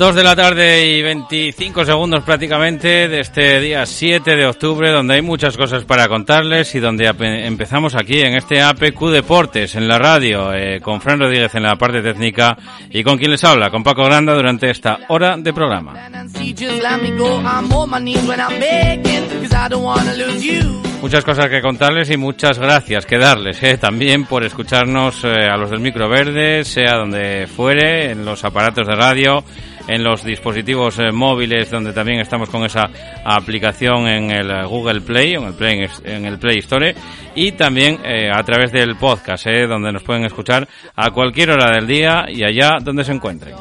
2 de la tarde y 25 segundos prácticamente de este día 7 de octubre, donde hay muchas cosas para contarles y donde empezamos aquí en este APQ Deportes, en la radio, eh, con Fran Rodríguez en la parte técnica y con quien les habla, con Paco Granda, durante esta hora de programa. Muchas cosas que contarles y muchas gracias que darles eh, también por escucharnos eh, a los del micro verde, sea donde fuere, en los aparatos de radio en los dispositivos eh, móviles donde también estamos con esa aplicación en el eh, Google Play, en el Play, en el Play Store y también eh, a través del podcast, eh, donde nos pueden escuchar a cualquier hora del día y allá donde se encuentren.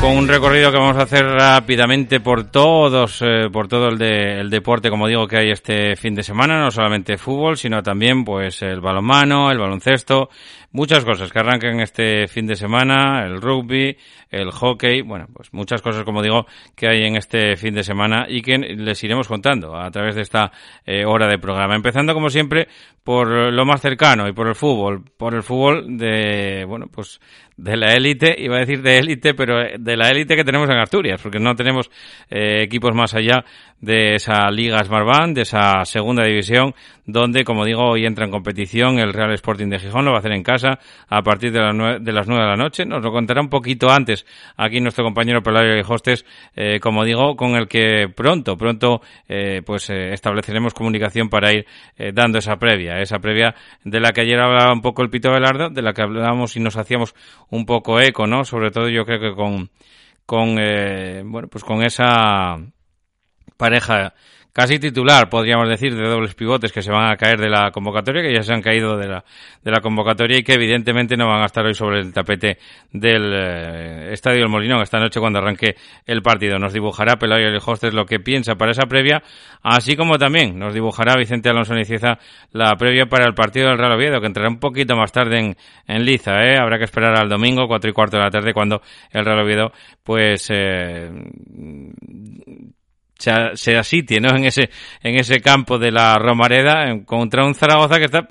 Con un recorrido que vamos a hacer rápidamente por todos, eh, por todo el, de- el deporte, como digo, que hay este fin de semana, no solamente fútbol, sino también pues el balonmano, el baloncesto, muchas cosas que arrancan este fin de semana, el rugby, el hockey, bueno, pues muchas cosas, como digo, que hay en este fin de semana y que les iremos contando a través de esta eh, hora de programa. Empezando, como siempre, por lo más cercano y por el fútbol, por el fútbol de, bueno, pues de la élite, iba a decir de élite, pero de la élite que tenemos en Asturias, porque no tenemos eh, equipos más allá de esa Liga Smartbank, de esa segunda división, donde, como digo, hoy entra en competición el Real Sporting de Gijón, lo va a hacer en casa a partir de, las nue- de las nueve de la noche. Nos lo contará un poquito antes aquí nuestro compañero Pelayo Hostes, eh, como digo, con el que pronto, pronto, eh, pues eh, estableceremos comunicación para ir eh, dando esa previa, esa previa de la que ayer hablaba un poco el Pito Velardo, de la que hablábamos y nos hacíamos un poco eco, ¿no? Sobre todo yo creo que con, con bueno, pues con esa pareja casi titular, podríamos decir, de dobles pivotes que se van a caer de la convocatoria, que ya se han caído de la, de la convocatoria y que evidentemente no van a estar hoy sobre el tapete del eh, Estadio del Molinón esta noche cuando arranque el partido. Nos dibujará Pelayo y Hostes lo que piensa para esa previa, así como también nos dibujará Vicente Alonso Nicieza la previa para el partido del Real Oviedo, que entrará un poquito más tarde en, en Liza, ¿eh? Habrá que esperar al domingo, cuatro y cuarto de la tarde, cuando el Real Oviedo, pues, eh, se, se asitie ¿no? en ese en ese campo de la Romareda en- contra un Zaragoza que está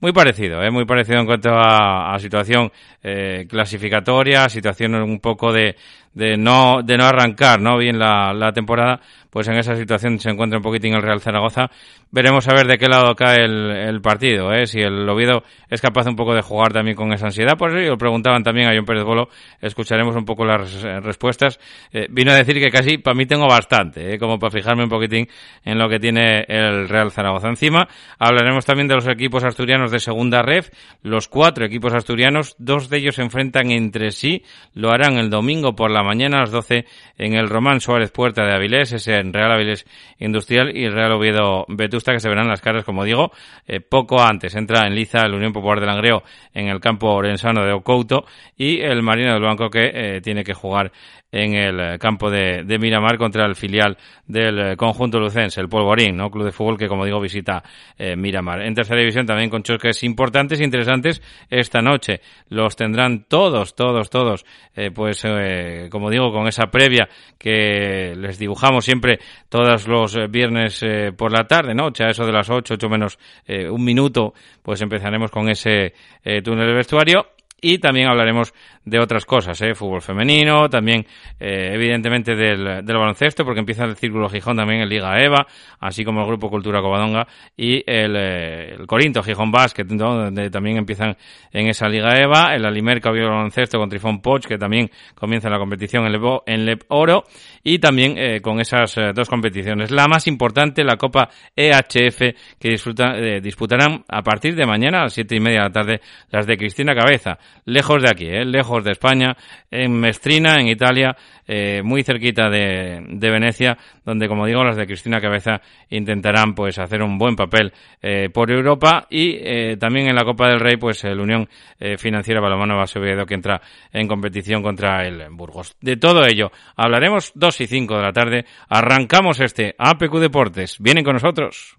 muy parecido, ¿eh? muy parecido en cuanto a, a situación eh, clasificatoria, situación un poco de, de no de no arrancar no bien la, la temporada, pues en esa situación se encuentra un poquitín el Real Zaragoza. Veremos a ver de qué lado cae el, el partido, ¿eh? si el Oviedo es capaz un poco de jugar también con esa ansiedad. Por eso lo preguntaban también a John Pérez Bolo, escucharemos un poco las res- respuestas. Eh, vino a decir que casi para mí tengo bastante, ¿eh? como para fijarme un poquitín en lo que tiene el Real Zaragoza. Encima hablaremos también de los equipos asturianos de segunda ref, los cuatro equipos asturianos, dos de ellos se enfrentan entre sí, lo harán el domingo por la mañana a las 12 en el Román Suárez Puerta de Avilés, ese en Real Avilés Industrial y el Real Oviedo Vetusta que se verán las caras, como digo, eh, poco antes. Entra en liza el Unión Popular de Langreo en el campo orensano de Ocouto y el Marino del Banco que eh, tiene que jugar en el eh, campo de, Miramar contra el filial del conjunto lucense, el Polvorín, ¿no? Club de fútbol que, como digo, visita Miramar. En tercera división también con choques importantes e interesantes esta noche. Los tendrán todos, todos, todos, pues, eh, como digo, con esa previa que les dibujamos siempre todos los eh, viernes eh, por la tarde, ¿no? A eso de las 8, 8 menos eh, un minuto, pues empezaremos con ese túnel de vestuario y también hablaremos de otras cosas, ¿eh? fútbol femenino, también eh, evidentemente del, del, baloncesto, porque empieza el Círculo Gijón también en Liga EVA, así como el Grupo Cultura Covadonga y el, eh, el Corinto Gijón Basket, donde también empiezan en esa Liga EVA, el Alimerca el Baloncesto con Trifón Poch, que también comienza la competición en Lep, Oro, y también eh, con esas eh, dos competiciones. La más importante, la Copa EHF, que disfruta, disputarán a partir de mañana a las siete y media de la tarde las de Cristina Cabeza, lejos de aquí, eh, de España, en Mestrina, en Italia, eh, muy cerquita de, de, Venecia, donde, como digo, las de Cristina Cabeza intentarán pues hacer un buen papel eh, por Europa y eh, también en la Copa del Rey, pues la Unión Financiera Balomano Basoviedo que entra en competición contra el Burgos. De todo ello hablaremos dos y cinco de la tarde. Arrancamos este APQ Deportes. Vienen con nosotros.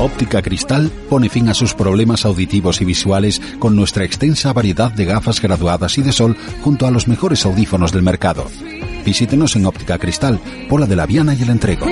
Óptica Cristal pone fin a sus problemas auditivos y visuales con nuestra extensa variedad de gafas graduadas y de sol junto a los mejores audífonos del mercado. Visítenos en Óptica Cristal, Pola de la Viana y el Entrego.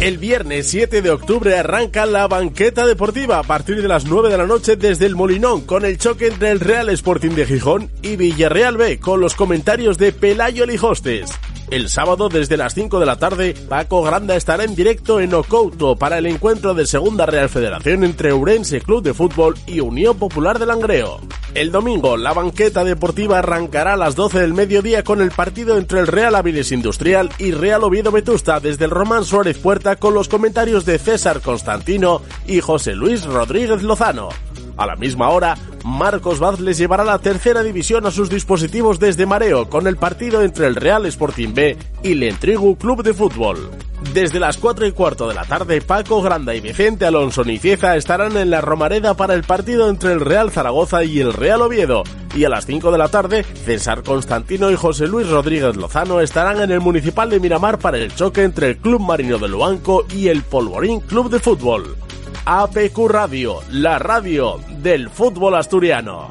El viernes 7 de octubre arranca la banqueta deportiva a partir de las 9 de la noche desde el Molinón con el choque entre el Real Sporting de Gijón y Villarreal B con los comentarios de Pelayo Lijostes. El sábado desde las 5 de la tarde, Paco Granda estará en directo en Ocouto para el encuentro de Segunda Real Federación entre Urense Club de Fútbol y Unión Popular de Langreo. El domingo, la banqueta deportiva arrancará a las 12 del mediodía con el partido entre el Real Aviles Industrial y Real Oviedo Vetusta desde el Román Suárez Puerta con los comentarios de César Constantino y José Luis Rodríguez Lozano. A la misma hora, Marcos Vaz les llevará la tercera división a sus dispositivos desde Mareo con el partido entre el Real Sporting B y el Entrigu Club de Fútbol. Desde las 4 y cuarto de la tarde, Paco Granda y Vicente Alonso Nicieza estarán en la Romareda para el partido entre el Real Zaragoza y el Real Oviedo. Y a las 5 de la tarde, César Constantino y José Luis Rodríguez Lozano estarán en el Municipal de Miramar para el choque entre el Club Marino de Luanco y el Polvorín Club de Fútbol. APQ Radio, la radio del fútbol asturiano.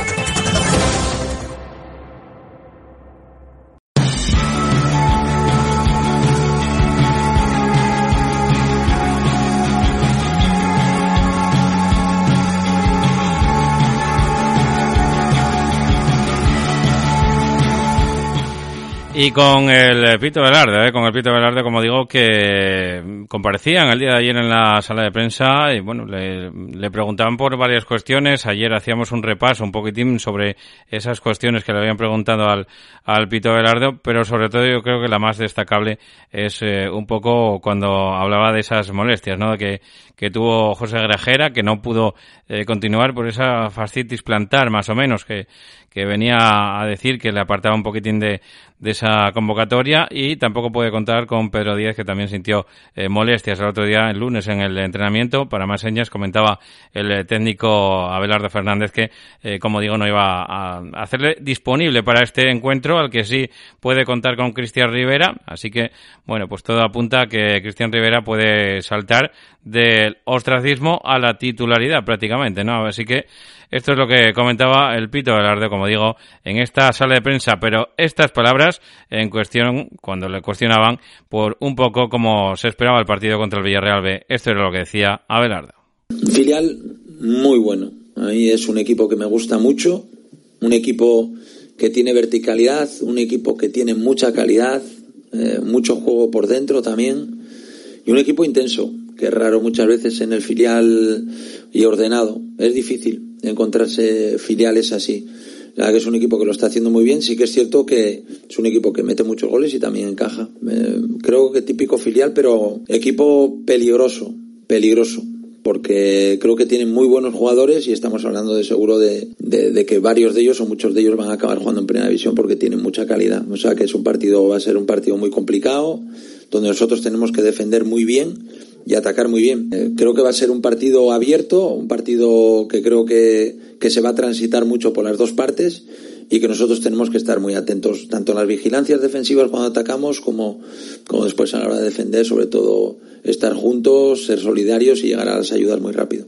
Y con el Pito Velarde, ¿eh? con el Pito Velarde, como digo, que comparecían el día de ayer en la sala de prensa y bueno, le, le, preguntaban por varias cuestiones. Ayer hacíamos un repaso un poquitín sobre esas cuestiones que le habían preguntado al, al Pito Velarde, pero sobre todo yo creo que la más destacable es eh, un poco cuando hablaba de esas molestias, ¿no? Que, que tuvo José Grajera, que no pudo eh, continuar por esa fascitis plantar, más o menos, que, que venía a decir que le apartaba un poquitín de, de esa convocatoria y tampoco puede contar con Pedro Díaz que también sintió eh, molestias el otro día, el lunes, en el entrenamiento. Para más señas comentaba el eh, técnico Abelardo Fernández que, eh, como digo, no iba a, hacerle disponible para este encuentro, al que sí puede contar con Cristian Rivera. Así que, bueno, pues todo apunta a que Cristian Rivera puede saltar del ostracismo a la titularidad prácticamente, ¿no? Así que esto es lo que comentaba el Pito Velarde, como digo, en esta sala de prensa. Pero estas palabras en cuestión, cuando le cuestionaban por un poco cómo se esperaba el partido contra el Villarreal B. Esto era lo que decía Abelardo. Filial muy bueno. Ahí es un equipo que me gusta mucho, un equipo que tiene verticalidad, un equipo que tiene mucha calidad, eh, mucho juego por dentro también y un equipo intenso, que es raro muchas veces en el filial y ordenado. Es difícil encontrarse filiales así. La verdad que es un equipo que lo está haciendo muy bien. Sí que es cierto que es un equipo que mete muchos goles y también encaja. Eh, creo que típico filial, pero equipo peligroso, peligroso porque creo que tienen muy buenos jugadores y estamos hablando de seguro de, de, que varios de ellos o muchos de ellos van a acabar jugando en primera división porque tienen mucha calidad. O sea que es un partido, va a ser un partido muy complicado, donde nosotros tenemos que defender muy bien y atacar muy bien. Eh, creo que va a ser un partido abierto, un partido que creo que, que se va a transitar mucho por las dos partes y que nosotros tenemos que estar muy atentos tanto en las vigilancias defensivas cuando atacamos como, como después a la hora de defender, sobre todo estar juntos, ser solidarios y llegar a las ayudas muy rápido.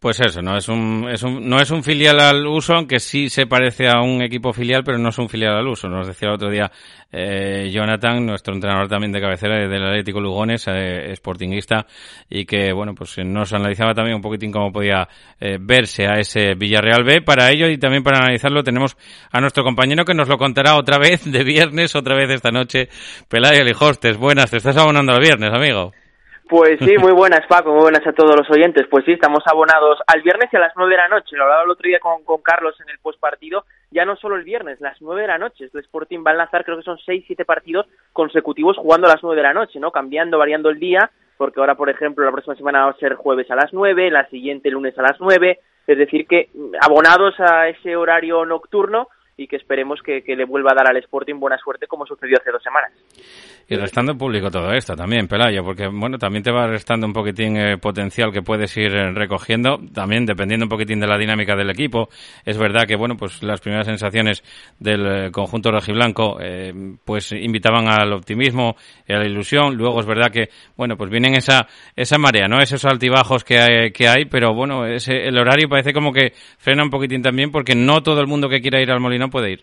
Pues eso, no es un, es un, no es un filial al uso, aunque sí se parece a un equipo filial, pero no es un filial al uso. Nos decía el otro día eh, Jonathan, nuestro entrenador también de cabecera del Atlético Lugones, eh, sportingista, y que, bueno, pues nos analizaba también un poquitín cómo podía eh, verse a ese Villarreal B. Para ello y también para analizarlo tenemos a nuestro compañero que nos lo contará otra vez de viernes, otra vez esta noche, Pelayo Lijostes. Buenas, te estás abonando al viernes, amigo. Pues sí, muy buenas Paco, muy buenas a todos los oyentes. Pues sí, estamos abonados al viernes y a las nueve de la noche. Lo hablaba el otro día con, con Carlos en el postpartido. Ya no solo el viernes, las nueve de la noche. El Sporting va a lanzar, creo que son seis, siete partidos consecutivos jugando a las nueve de la noche, ¿no? Cambiando, variando el día, porque ahora, por ejemplo, la próxima semana va a ser jueves a las nueve, la siguiente lunes a las nueve. Es decir, que abonados a ese horario nocturno y que esperemos que, que, le vuelva a dar al Sporting buena suerte como sucedió hace dos semanas. Y restando público todo esto también, Pelayo, porque bueno, también te va restando un poquitín eh, potencial que puedes ir eh, recogiendo, también dependiendo un poquitín de la dinámica del equipo. Es verdad que bueno, pues las primeras sensaciones del eh, conjunto rojiblanco eh, pues invitaban al optimismo y a la ilusión. Luego es verdad que bueno, pues vienen esa esa marea, ¿no? Esos altibajos que hay, que hay pero bueno, ese, el horario parece como que frena un poquitín también porque no todo el mundo que quiera ir al Molino puede ir.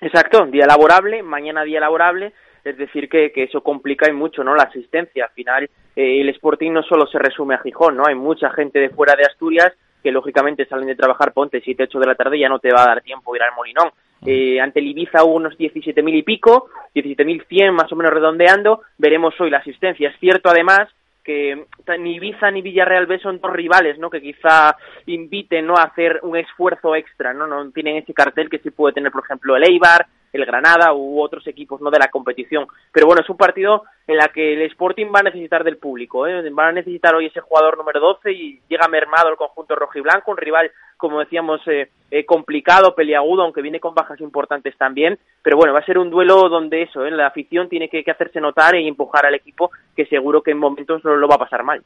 Exacto, día laborable, mañana día laborable es decir que, que eso complica y mucho no la asistencia. Al final eh, el Sporting no solo se resume a Gijón no hay mucha gente de fuera de Asturias que lógicamente salen de trabajar ponte 7 8 de la tarde ya no te va a dar tiempo ir al Molinón. Eh, ante el Ibiza hubo unos 17.000 y pico 17.100 más o menos redondeando. Veremos hoy la asistencia. Es cierto además que ni Ibiza ni Villarreal B son dos rivales, ¿no? Que quizá inviten, ¿no? A hacer un esfuerzo extra, ¿no? No tienen ese cartel que sí puede tener, por ejemplo, el Eibar, el Granada u otros equipos no de la competición. Pero bueno, es un partido en la que el Sporting va a necesitar del público, ¿eh? va a necesitar hoy ese jugador número 12 y llega mermado el conjunto rojo y blanco, un rival, como decíamos, eh, eh, complicado, peliagudo, aunque viene con bajas importantes también. Pero bueno, va a ser un duelo donde eso, ¿eh? la afición tiene que, hacerse notar y empujar al equipo, que seguro que en momentos no lo va a pasar mal.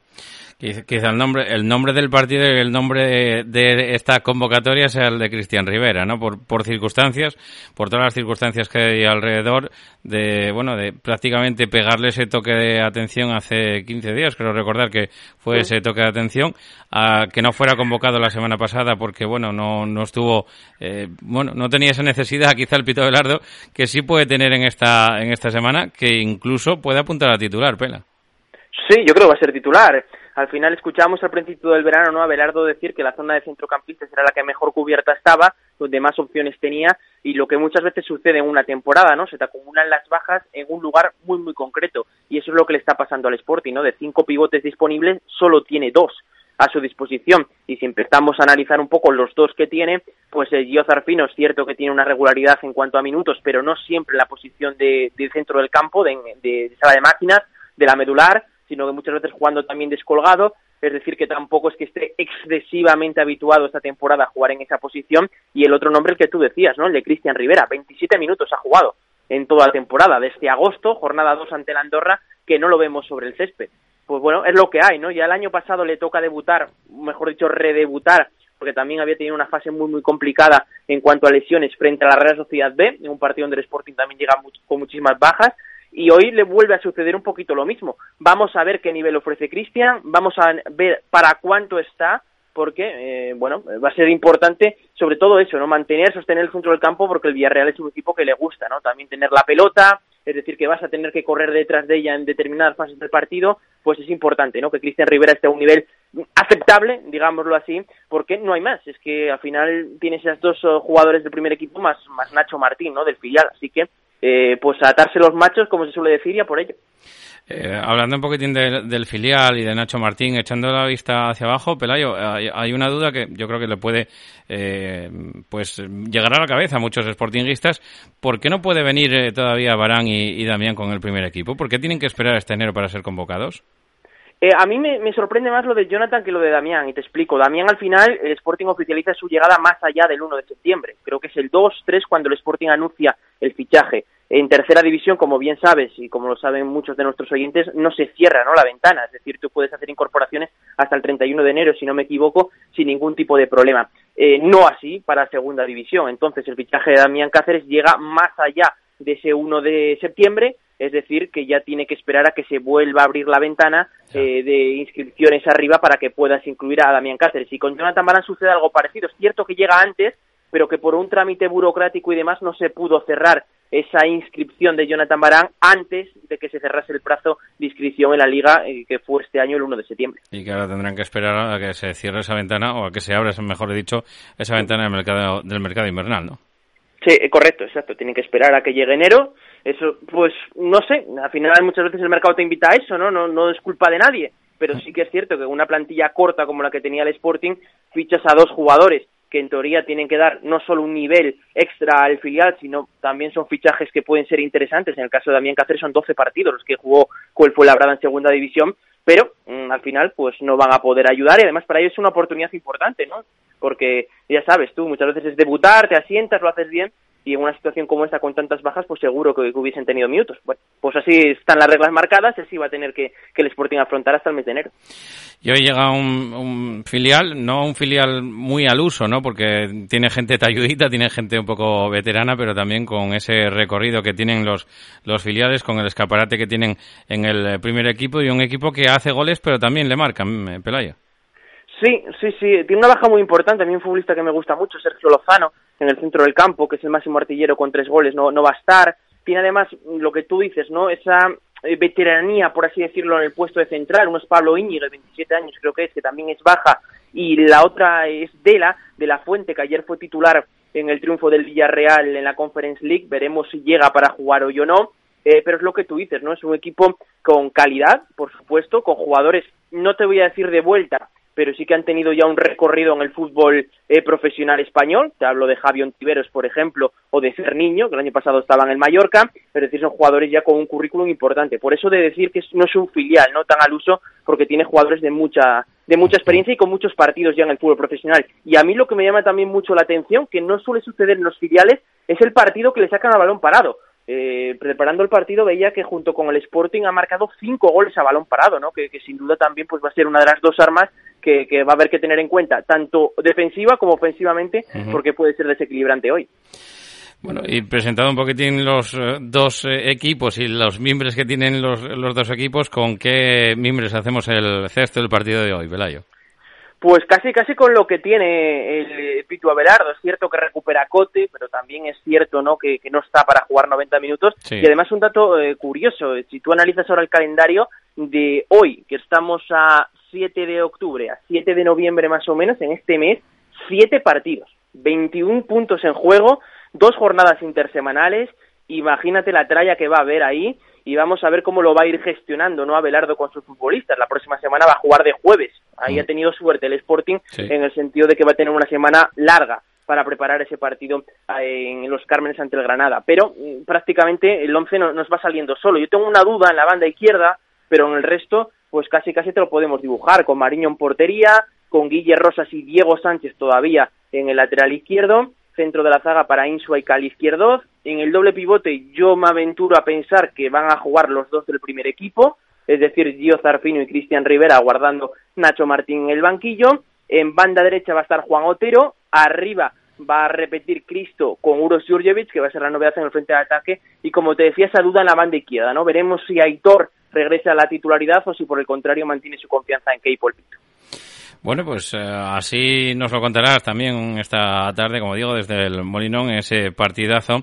Quizá el nombre, el nombre del partido y el nombre de, esta convocatoria sea el de Cristian Rivera, ¿no? Por, por circunstancias, por todas las circunstancias que hay alrededor de, bueno, de prácticamente pegarle ese toque de atención hace 15 días, creo recordar que fue ese toque de atención, a que no fuera convocado la semana pasada porque, bueno, no, no estuvo, eh, bueno, no tenía esa necesidad, quizá el Pito Velardo, que sí puede tener en esta, en esta semana, que incluso puede apuntar a titular, Pela. Sí, yo creo que va a ser titular. Al final escuchamos al principio del verano ¿no? a Belardo decir que la zona de centrocampistas era la que mejor cubierta estaba, donde más opciones tenía, y lo que muchas veces sucede en una temporada, ¿no? Se te acumulan las bajas en un lugar muy, muy concreto. Y eso es lo que le está pasando al Sporting, ¿no? De cinco pivotes disponibles, solo tiene dos a su disposición. Y si empezamos a analizar un poco los dos que tiene, pues el Gio Zarfino es cierto que tiene una regularidad en cuanto a minutos, pero no siempre la posición de, del centro del campo, de, de sala de máquinas, de la medular, sino que muchas veces jugando también descolgado, es decir, que tampoco es que esté excesivamente habituado esta temporada a jugar en esa posición, y el otro nombre el que tú decías, ¿no? El de Cristian Rivera, 27 minutos ha jugado en toda la temporada, desde agosto, jornada 2 ante la Andorra, que no lo vemos sobre el césped. Pues bueno, es lo que hay, ¿no? Ya el año pasado le toca debutar, mejor dicho, redebutar, porque también había tenido una fase muy, muy complicada en cuanto a lesiones frente a la Real Sociedad B, en un partido donde el Sporting también llega con muchísimas bajas, y hoy le vuelve a suceder un poquito lo mismo. Vamos a ver qué nivel ofrece Cristian, vamos a ver para cuánto está, porque, eh, bueno, va a ser importante sobre todo eso, ¿no? Mantener, sostener el centro del campo porque el Villarreal es un equipo que le gusta, ¿no? También tener la pelota, es decir, que vas a tener que correr detrás de ella en determinadas fases del partido, pues es importante, ¿no? Que Cristian Rivera esté a un nivel aceptable, digámoslo así, porque no hay más. Es que al final tienes esos dos eh, jugadores del primer equipo más, más Nacho Martín, ¿no? Del filial. Así que, eh, pues atarse los machos, como se suele decir, y a por ello. Eh, hablando un poquitín del filial y de Nacho Martín, echando la vista hacia abajo, Pelayo, hay, una duda que yo creo que le puede eh, pues llegar a la cabeza a muchos sportinguistas. ¿Por qué no puede venir eh, todavía Barán y, Damián con el primer equipo? ¿Por qué tienen que esperar este enero para ser convocados? A mí me, sorprende más lo de Jonathan que lo de Damián, y te explico. Damián al final, el Sporting oficializa su llegada más allá del 1 de septiembre. Creo que es el 2-3 cuando el Sporting anuncia el fichaje. En tercera división, como bien sabes y como lo saben muchos de nuestros oyentes, no se cierra ¿no? la ventana, es decir, tú puedes hacer incorporaciones hasta el 31 de enero, si no me equivoco, sin ningún tipo de problema. Eh, no así para segunda división. Entonces, el fichaje de Damián Cáceres llega más allá de ese 1 de septiembre, es decir, que ya tiene que esperar a que se vuelva a abrir la ventana eh, de inscripciones arriba para que puedas incluir a Damián Cáceres. Y con Jonathan Barán sucede algo parecido. Es cierto que llega antes, pero que por un trámite burocrático y demás no se pudo cerrar esa inscripción de Jonathan Barán antes de que se cerrase el plazo de inscripción en la liga eh, que fue este año el 1 de septiembre. Y que ahora tendrán que esperar a que se cierre esa ventana o a que se abra, mejor dicho, esa ventana del mercado, del mercado invernal, ¿no? Sí, eh, correcto, exacto. Tienen que esperar a que llegue enero. Eso, pues, no sé. Al final muchas veces el mercado te invita a eso, ¿no? No, no es culpa de nadie. Pero sí que es cierto que una plantilla corta como la que tenía el Sporting fichas a dos jugadores que en teoría tienen que dar no solo un nivel extra al filial, sino también son fichajes que pueden ser interesantes. En el caso de Damián Cáceres son 12 partidos los que jugó fue Labrada en segunda división, pero mm, al final pues no van a poder ayudar y además para ellos es una oportunidad importante, ¿no? Porque ya sabes tú, muchas veces es debutar, te asientas, lo haces bien y en una situación como esta con tantas bajas, pues seguro que, hubiesen tenido minutos. Bueno, pues así están las reglas marcadas así va a tener que, que el Sporting afrontar hasta el mes de enero. Y hoy llega un, filial, no un filial muy al uso, ¿no? Porque tiene gente talludita, tiene gente un poco veterana, pero también con ese recorrido que tienen los, los filiales, con el escaparate que tienen en el primer equipo y un equipo que hace goles, pero también le marcan, Pelaya. Sí, sí, sí. Tiene una baja muy importante. A mí un futbolista que me gusta mucho, Sergio Lozano, en el centro del campo, que es el máximo artillero con tres goles, no, no va a estar. Tiene además lo que tú dices, ¿no? Esa eh, veteranía, por así decirlo, en el puesto de central. Uno es Pablo Íñigo, de 27 años creo que es, que también es baja. Y la otra es Dela, de la Fuente, que ayer fue titular en el triunfo del Villarreal en la Conference League. Veremos si llega para jugar hoy o no. Eh, pero es lo que tú dices, ¿no? Es un equipo con calidad, por supuesto, con jugadores, no te voy a decir de vuelta, pero sí que han tenido ya un recorrido en el fútbol eh, profesional español. Te hablo de Javi Ontiveros, por ejemplo, o de Cerniño, que el año pasado estaba en el Mallorca, es decir, son jugadores ya con un currículum importante. Por eso de decir que no es un filial, no tan al uso, porque tiene jugadores de mucha, de mucha experiencia y con muchos partidos ya en el fútbol profesional. Y a mí lo que me llama también mucho la atención, que no suele suceder en los filiales, es el partido que le sacan al balón parado eh, preparando el partido veía que junto con el Sporting ha marcado cinco goles a balón parado, ¿no? Que, sin duda también pues va a ser una de las dos armas que, va a haber que tener en cuenta, tanto defensiva como ofensivamente, porque puede ser desequilibrante hoy. Bueno, y presentado un poquitín los eh, dos eh, equipos y los miembros que tienen los, los dos equipos, ¿con qué miembros hacemos el cesto del partido de hoy, Velayo? Pues casi, casi con lo que tiene el Pitu Abelardo. Es cierto que recupera Cote, pero también es cierto ¿no? que, no está para jugar 90 minutos. Y además un dato eh, curioso, si tú analizas ahora el calendario de hoy, que estamos a 7 de octubre, a 7 de noviembre más o menos, en este mes, 7 partidos, 21 puntos en juego, dos jornadas intersemanales, imagínate la tralla que va a haber ahí y vamos a ver cómo lo va a ir gestionando no Abelardo con sus futbolistas. La próxima semana va a jugar de jueves. Ahí ha mm. tenido suerte el Sporting en el sentido de que va a tener una semana larga para preparar ese partido eh, en los Cármenes ante el Granada. Pero mm, prácticamente el once nos va saliendo solo. Yo tengo una duda en la banda izquierda, pero en el resto, pues casi casi te lo podemos dibujar, con Mariño en portería, con Guille Rosas y Diego Sánchez todavía en el lateral izquierdo, centro de la zaga para Insua y Cali izquierdo. En el doble pivote yo me aventuro a pensar que van a jugar los dos del primer equipo, es decir, Gio Zarfino y Cristian Rivera guardando Nacho Martín en el banquillo. En banda derecha va a estar Juan Otero, arriba va a repetir Cristo con Uros Jurjevic, que va a ser la novedad en el frente de ataque, y como te decía, esa duda en la banda izquierda, ¿no? Veremos si Aitor regresa a la titularidad o si por el contrario mantiene su confianza en Keipo el Bueno, pues eh, así nos lo contarás también esta tarde, como digo, desde el Molinón, ese partidazo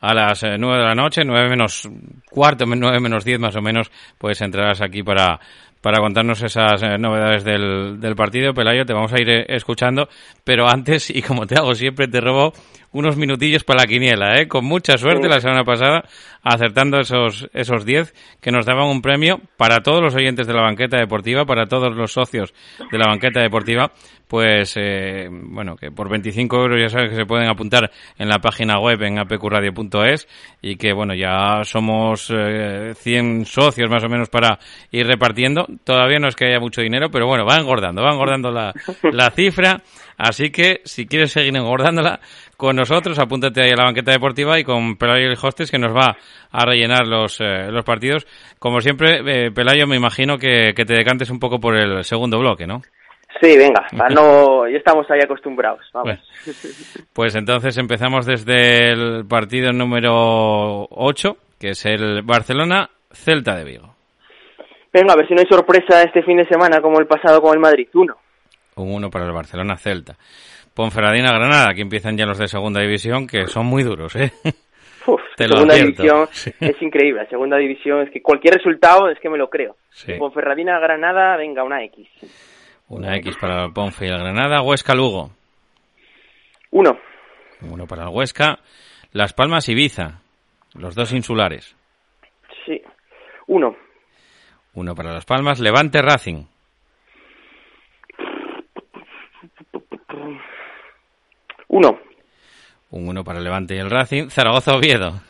a las eh, nueve de la noche, nueve menos cuarto, nueve menos diez más o menos, pues entrarás aquí para para contarnos esas eh, novedades del, del partido. Pelayo, te vamos a ir eh, escuchando, pero antes, y como te hago siempre, te robo unos minutillos para la quiniela, ¿eh? Con mucha suerte la semana pasada, acertando esos esos 10 que nos daban un premio para todos los oyentes de la banqueta deportiva, para todos los socios de la banqueta deportiva, pues, eh, bueno, que por 25 euros ya sabes que se pueden apuntar en la página web en apqradio.es y que, bueno, ya somos eh, 100 socios más o menos para ir repartiendo. Todavía no es que haya mucho dinero, pero bueno, va engordando, va engordando la, la cifra. Así que si quieres seguir engordándola con nosotros, apúntate ahí a la banqueta deportiva y con Pelayo el Hostes que nos va a rellenar los, eh, los partidos. Como siempre, eh, Pelayo, me imagino que, que te decantes un poco por el segundo bloque, ¿no? Sí, venga, no, ya estamos ahí acostumbrados. Vamos. Pues entonces empezamos desde el partido número 8, que es el Barcelona-Celta de Vigo. Venga, a ver si no hay sorpresa este fin de semana como el pasado con el Madrid. Uno. Un 1 para el Barcelona-Celta. Ponferradina-Granada, aquí empiezan ya los de segunda división, que son muy duros, ¿eh? Uf, Te segunda división Sí. es increíble. La segunda división es que cualquier resultado es que me lo creo. Sí. Ponferradina Granada, venga, una X. Una X para el Ponfe y el Granada. Huesca-Lugo. Uno. Uno para el Huesca. Las Palmas-Ibiza. Los dos insulares. Sí. Uno. Uno para Las Palmas. Levante-Racing. Uno. Un uno para Levante y el Racing. Zaragoza-Oviedo.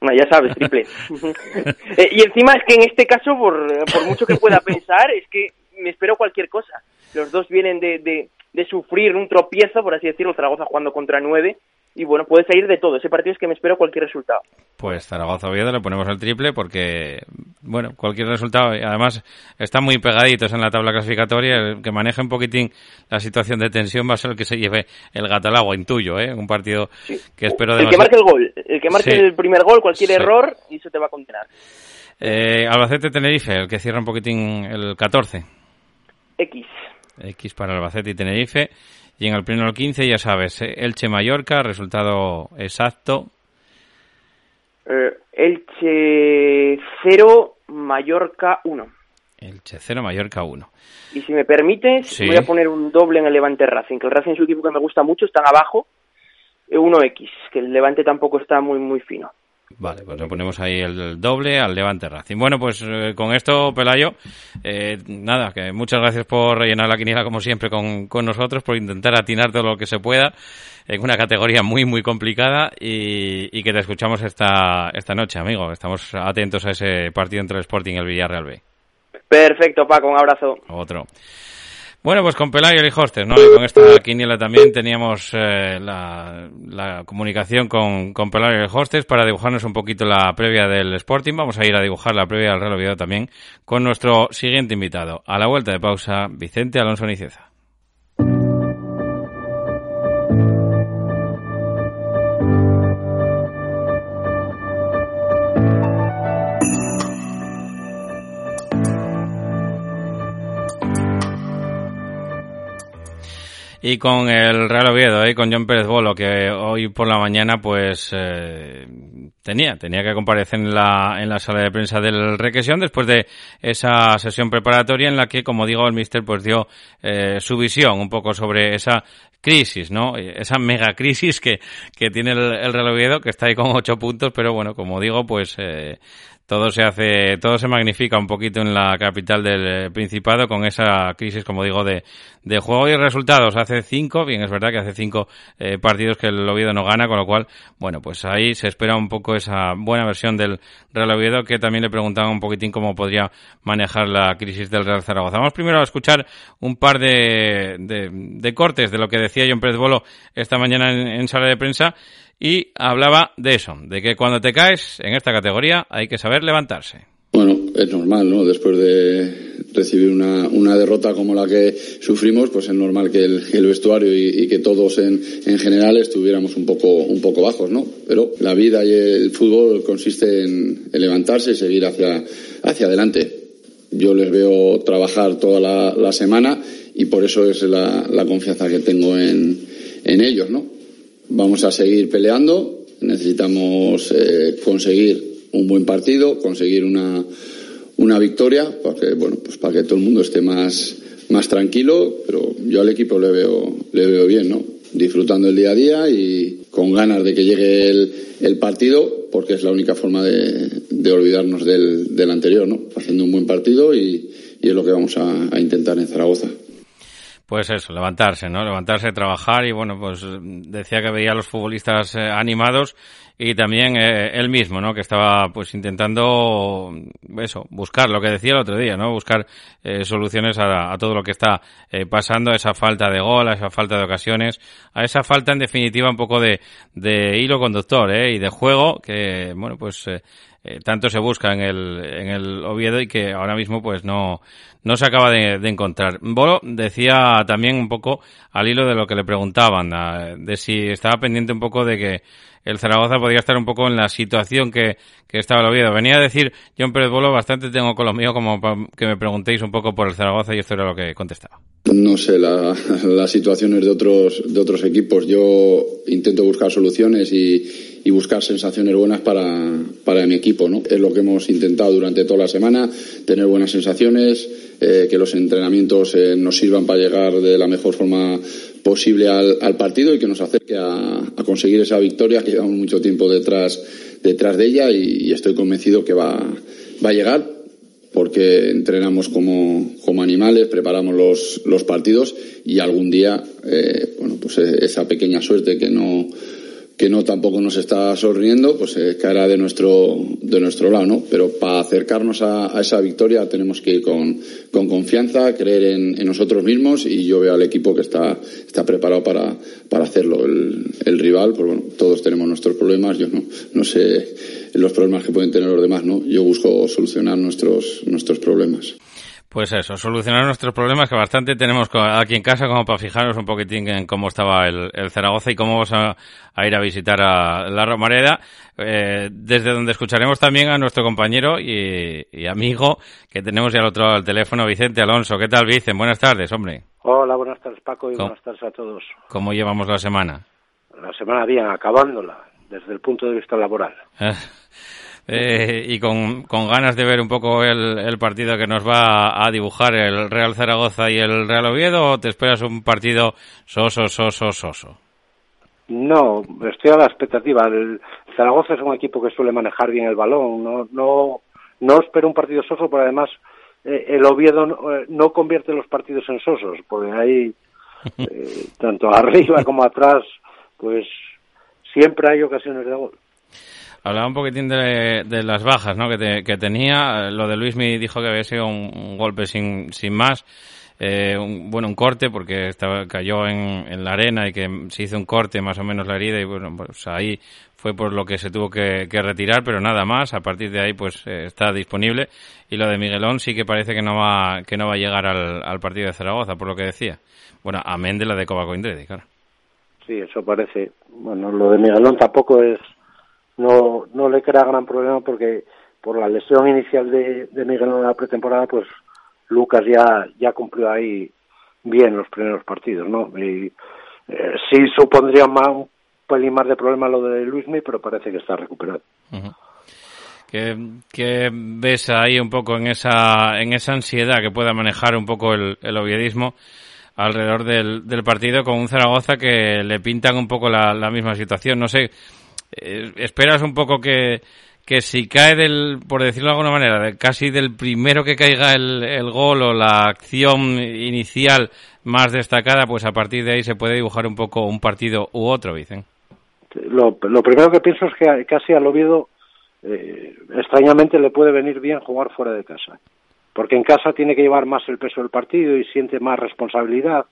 Bueno, ya sabes, triple. Eh, y encima es que en este caso, por, por mucho que pueda pensar, es que me espero cualquier cosa. Los dos vienen de, de, de sufrir un tropiezo, por así decirlo, Zaragoza jugando contra nueve. Y bueno, puede salir de todo. Ese partido es que me espero cualquier resultado. Pues Zaragoza-Oviedo le ponemos el triple porque, bueno, cualquier resultado. y Además, están muy pegaditos en la tabla clasificatoria. El que maneje un poquitín la situación de tensión va a ser el que se lleve el gato al agua, intuyo, ¿eh? Un partido que espero El que demasiado. marque el gol, el que marque Sí. el primer gol, cualquier Sí. error, y eso te va a condenar. Eh, Albacete-Tenerife, el que cierra un poquitín el 14. X. X para Albacete y Tenerife. Y en el primero el 15, ya sabes, eh, Elche-Mallorca, resultado exacto. Eh, Elche 0, Mallorca 1. Elche 0, Mallorca 1. Y si me permites, Sí. voy a poner un doble en el Levante Racing, que el Racing es un equipo que me gusta mucho, están abajo, eh, 1X, que el Levante tampoco está muy muy fino. Vale, pues le ponemos ahí el doble al Levante Racing. Bueno, pues eh, con esto, Pelayo, eh, nada, que muchas gracias por rellenar la quiniela como siempre con, con nosotros, por intentar atinar todo lo que se pueda en una categoría muy, muy complicada y, y que te escuchamos esta, esta noche, amigo. Estamos atentos a ese partido entre el Sporting y el Villarreal B. Perfecto, Paco, un abrazo. Otro. Bueno, pues con Pelayo y Hostes, ¿no? Y con esta quiniela también teníamos eh, la, la comunicación con, con Pelayo y Hostes para dibujarnos un poquito la previa del Sporting. Vamos a ir a dibujar la previa del Real Oviedo también con nuestro siguiente invitado. A la vuelta de pausa, Vicente Alonso Niceza. Y con el Real Oviedo, ¿eh? con John Pérez Bolo, que hoy por la mañana pues eh, tenía, tenía que comparecer en la, en la sala de prensa del Requesión después de esa sesión preparatoria en la que, como digo, el míster pues dio eh, su visión un poco sobre esa crisis, ¿no? Esa mega crisis que, que tiene el, el Real Oviedo, que está ahí con ocho puntos, pero bueno, como digo, pues eh, todo se hace, todo se magnifica un poquito en la capital del eh, Principado con esa crisis, como digo, de, de juego y resultados. Hace cinco, bien, es verdad que hace cinco eh, partidos que el Oviedo no gana, con lo cual, bueno, pues ahí se espera un poco esa buena versión del Real Oviedo, que también le preguntaba un poquitín cómo podría manejar la crisis del Real Zaragoza. Vamos primero a escuchar un par de, de, de cortes de lo que decía John Pérez Bolo esta mañana en sala de prensa y hablaba de eso, de que cuando te caes en esta categoría hay que saber levantarse. Bueno, es normal, ¿no? Después de recibir una, una derrota como la que sufrimos, pues es normal que el, vestuario y, que todos en, en general estuviéramos un poco, un poco bajos, ¿no? Pero la vida y el fútbol consiste en, en levantarse y seguir hacia, hacia adelante. Yo les veo trabajar toda la, la semana y por eso es la, la confianza que tengo en, en ellos, ¿no? Vamos a seguir peleando, necesitamos eh, conseguir un buen partido, conseguir una, una victoria, porque, bueno, pues para que todo el mundo esté más, más tranquilo, pero yo al equipo le veo, le veo bien, ¿no? Disfrutando el día a día y con ganas de que llegue el, el partido, porque es la única forma de, de olvidarnos del, del, anterior, ¿no? Haciendo un buen partido y, y es lo que vamos a intentar en Zaragoza. Pues eso, levantarse, ¿no? Levantarse, trabajar y bueno, pues decía que veía a los futbolistas eh, animados y también eh, él mismo, ¿no? Que estaba pues intentando eso, buscar lo que decía el otro día, ¿no? Buscar eh, soluciones a, a, todo lo que está eh, pasando, a esa falta de gol, a esa falta de ocasiones, a esa falta en definitiva un poco de, de hilo conductor, ¿eh? Y de juego que, bueno, pues eh, tanto se busca en el, en el Oviedo y que ahora mismo pues no, no se acaba de, encontrar. Bolo decía también un poco al hilo de lo que le preguntaban, de si estaba pendiente un poco de que el Zaragoza podría estar un poco en la situación que, que estaba el Oviedo. Venía a decir John Pérez Bolo, bastante tengo con lo mío como que me preguntéis un poco por el Zaragoza y esto era lo que contestaba. No sé, la, las situaciones de otros, de otros equipos. Yo intento buscar soluciones y, y buscar sensaciones buenas para, para mi equipo, ¿no? Es lo que hemos intentado durante toda la semana, tener buenas sensaciones, eh, que los entrenamientos eh, nos sirvan para llegar de la mejor forma posible al, al partido y que nos acerque a, conseguir esa victoria que llevamos mucho tiempo detrás, detrás de ella y, estoy convencido que va, va a llegar porque entrenamos como, como animales, preparamos los, los partidos y algún día, eh, bueno, pues esa pequeña suerte que no, que no tampoco nos está sonriendo, pues eh, caerá de nuestro, de nuestro lado, ¿no? Pero para acercarnos a, esa victoria tenemos que ir con, con confianza, creer en, en, nosotros mismos y yo veo al equipo que está, está preparado para, para hacerlo. El, el rival, pues bueno, todos tenemos nuestros problemas, yo no, no sé los problemas que pueden tener los demás, ¿no? Yo busco solucionar nuestros, nuestros problemas. Pues eso, solucionar nuestros problemas que bastante tenemos aquí en casa como para fijarnos un poquitín en cómo estaba el, el Zaragoza y cómo vamos a, a, ir a visitar a la Romareda, eh, desde donde escucharemos también a nuestro compañero y, y, amigo que tenemos ya al otro lado del teléfono, Vicente Alonso. ¿Qué tal, Vicente? Buenas tardes, hombre. Hola, buenas tardes, Paco, y buenas tardes a todos. ¿Cómo llevamos la semana? La semana bien, acabándola, desde el punto de vista laboral. Eh, y con, con, ganas de ver un poco el, el, partido que nos va a dibujar el Real Zaragoza y el Real Oviedo o te esperas un partido soso, soso, soso? No, estoy a la expectativa. El Zaragoza es un equipo que suele manejar bien el balón. No, no, no espero un partido soso, pero además eh, el Oviedo no, eh, no, convierte los partidos en sosos, porque ahí, eh, tanto arriba como atrás, pues siempre hay ocasiones de gol. Hablaba un poquitín de, las bajas ¿no? que, te, que, tenía. Lo de Luis me dijo que había sido un, golpe sin, sin más. Eh, un, bueno, un corte porque estaba, cayó en, en, la arena y que se hizo un corte más o menos la herida y bueno, pues ahí fue por lo que se tuvo que, que retirar, pero nada más. A partir de ahí pues eh, está disponible y lo de Miguelón sí que parece que no va, que no va a llegar al, al partido de Zaragoza, por lo que decía. Bueno, amén de la de Cobaco Indredi, claro. Sí, eso parece. Bueno, lo de Miguelón tampoco es no, no le crea gran problema porque por la lesión inicial de, Miguel en la pretemporada, pues Lucas ya, ya cumplió ahí bien los primeros partidos, ¿no? Y eh, sí supondría más, un pelín más de problema lo de Luismi, pero parece que está recuperado. Uh -huh. ¿Qué, ¿Qué, ves ahí un poco en esa, en esa ansiedad que pueda manejar un poco el, el oviedismo alrededor del, del partido con un Zaragoza que le pintan un poco la misma situación? No sé, eh, esperas un poco que, que si cae del, por decirlo de alguna manera, casi del primero que caiga el, el gol o la acción inicial más destacada, pues a partir de ahí se puede dibujar un poco un partido u otro, dicen. Lo, lo primero que pienso es que casi al Oviedo eh, extrañamente le puede venir bien jugar fuera de casa, porque en casa tiene que llevar más el peso del partido y siente más responsabilidad,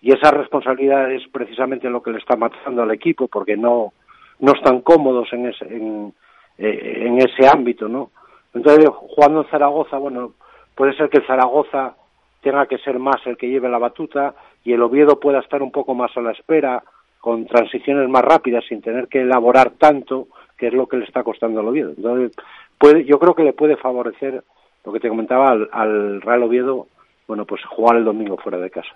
y esa responsabilidad es precisamente lo que le está matando al equipo, porque no, no están cómodos en ese, en, eh, ese ámbito, ¿no? Entonces, jugando en Zaragoza, bueno, puede ser que Zaragoza tenga que ser más el que lleve la batuta y el Oviedo pueda estar un poco más a la espera, con transiciones más rápidas, sin tener que elaborar tanto, que es lo que le está costando al Oviedo. Entonces, puede, yo creo que le puede favorecer lo que te comentaba al, al Real Oviedo bueno, pues jugar el domingo fuera de casa.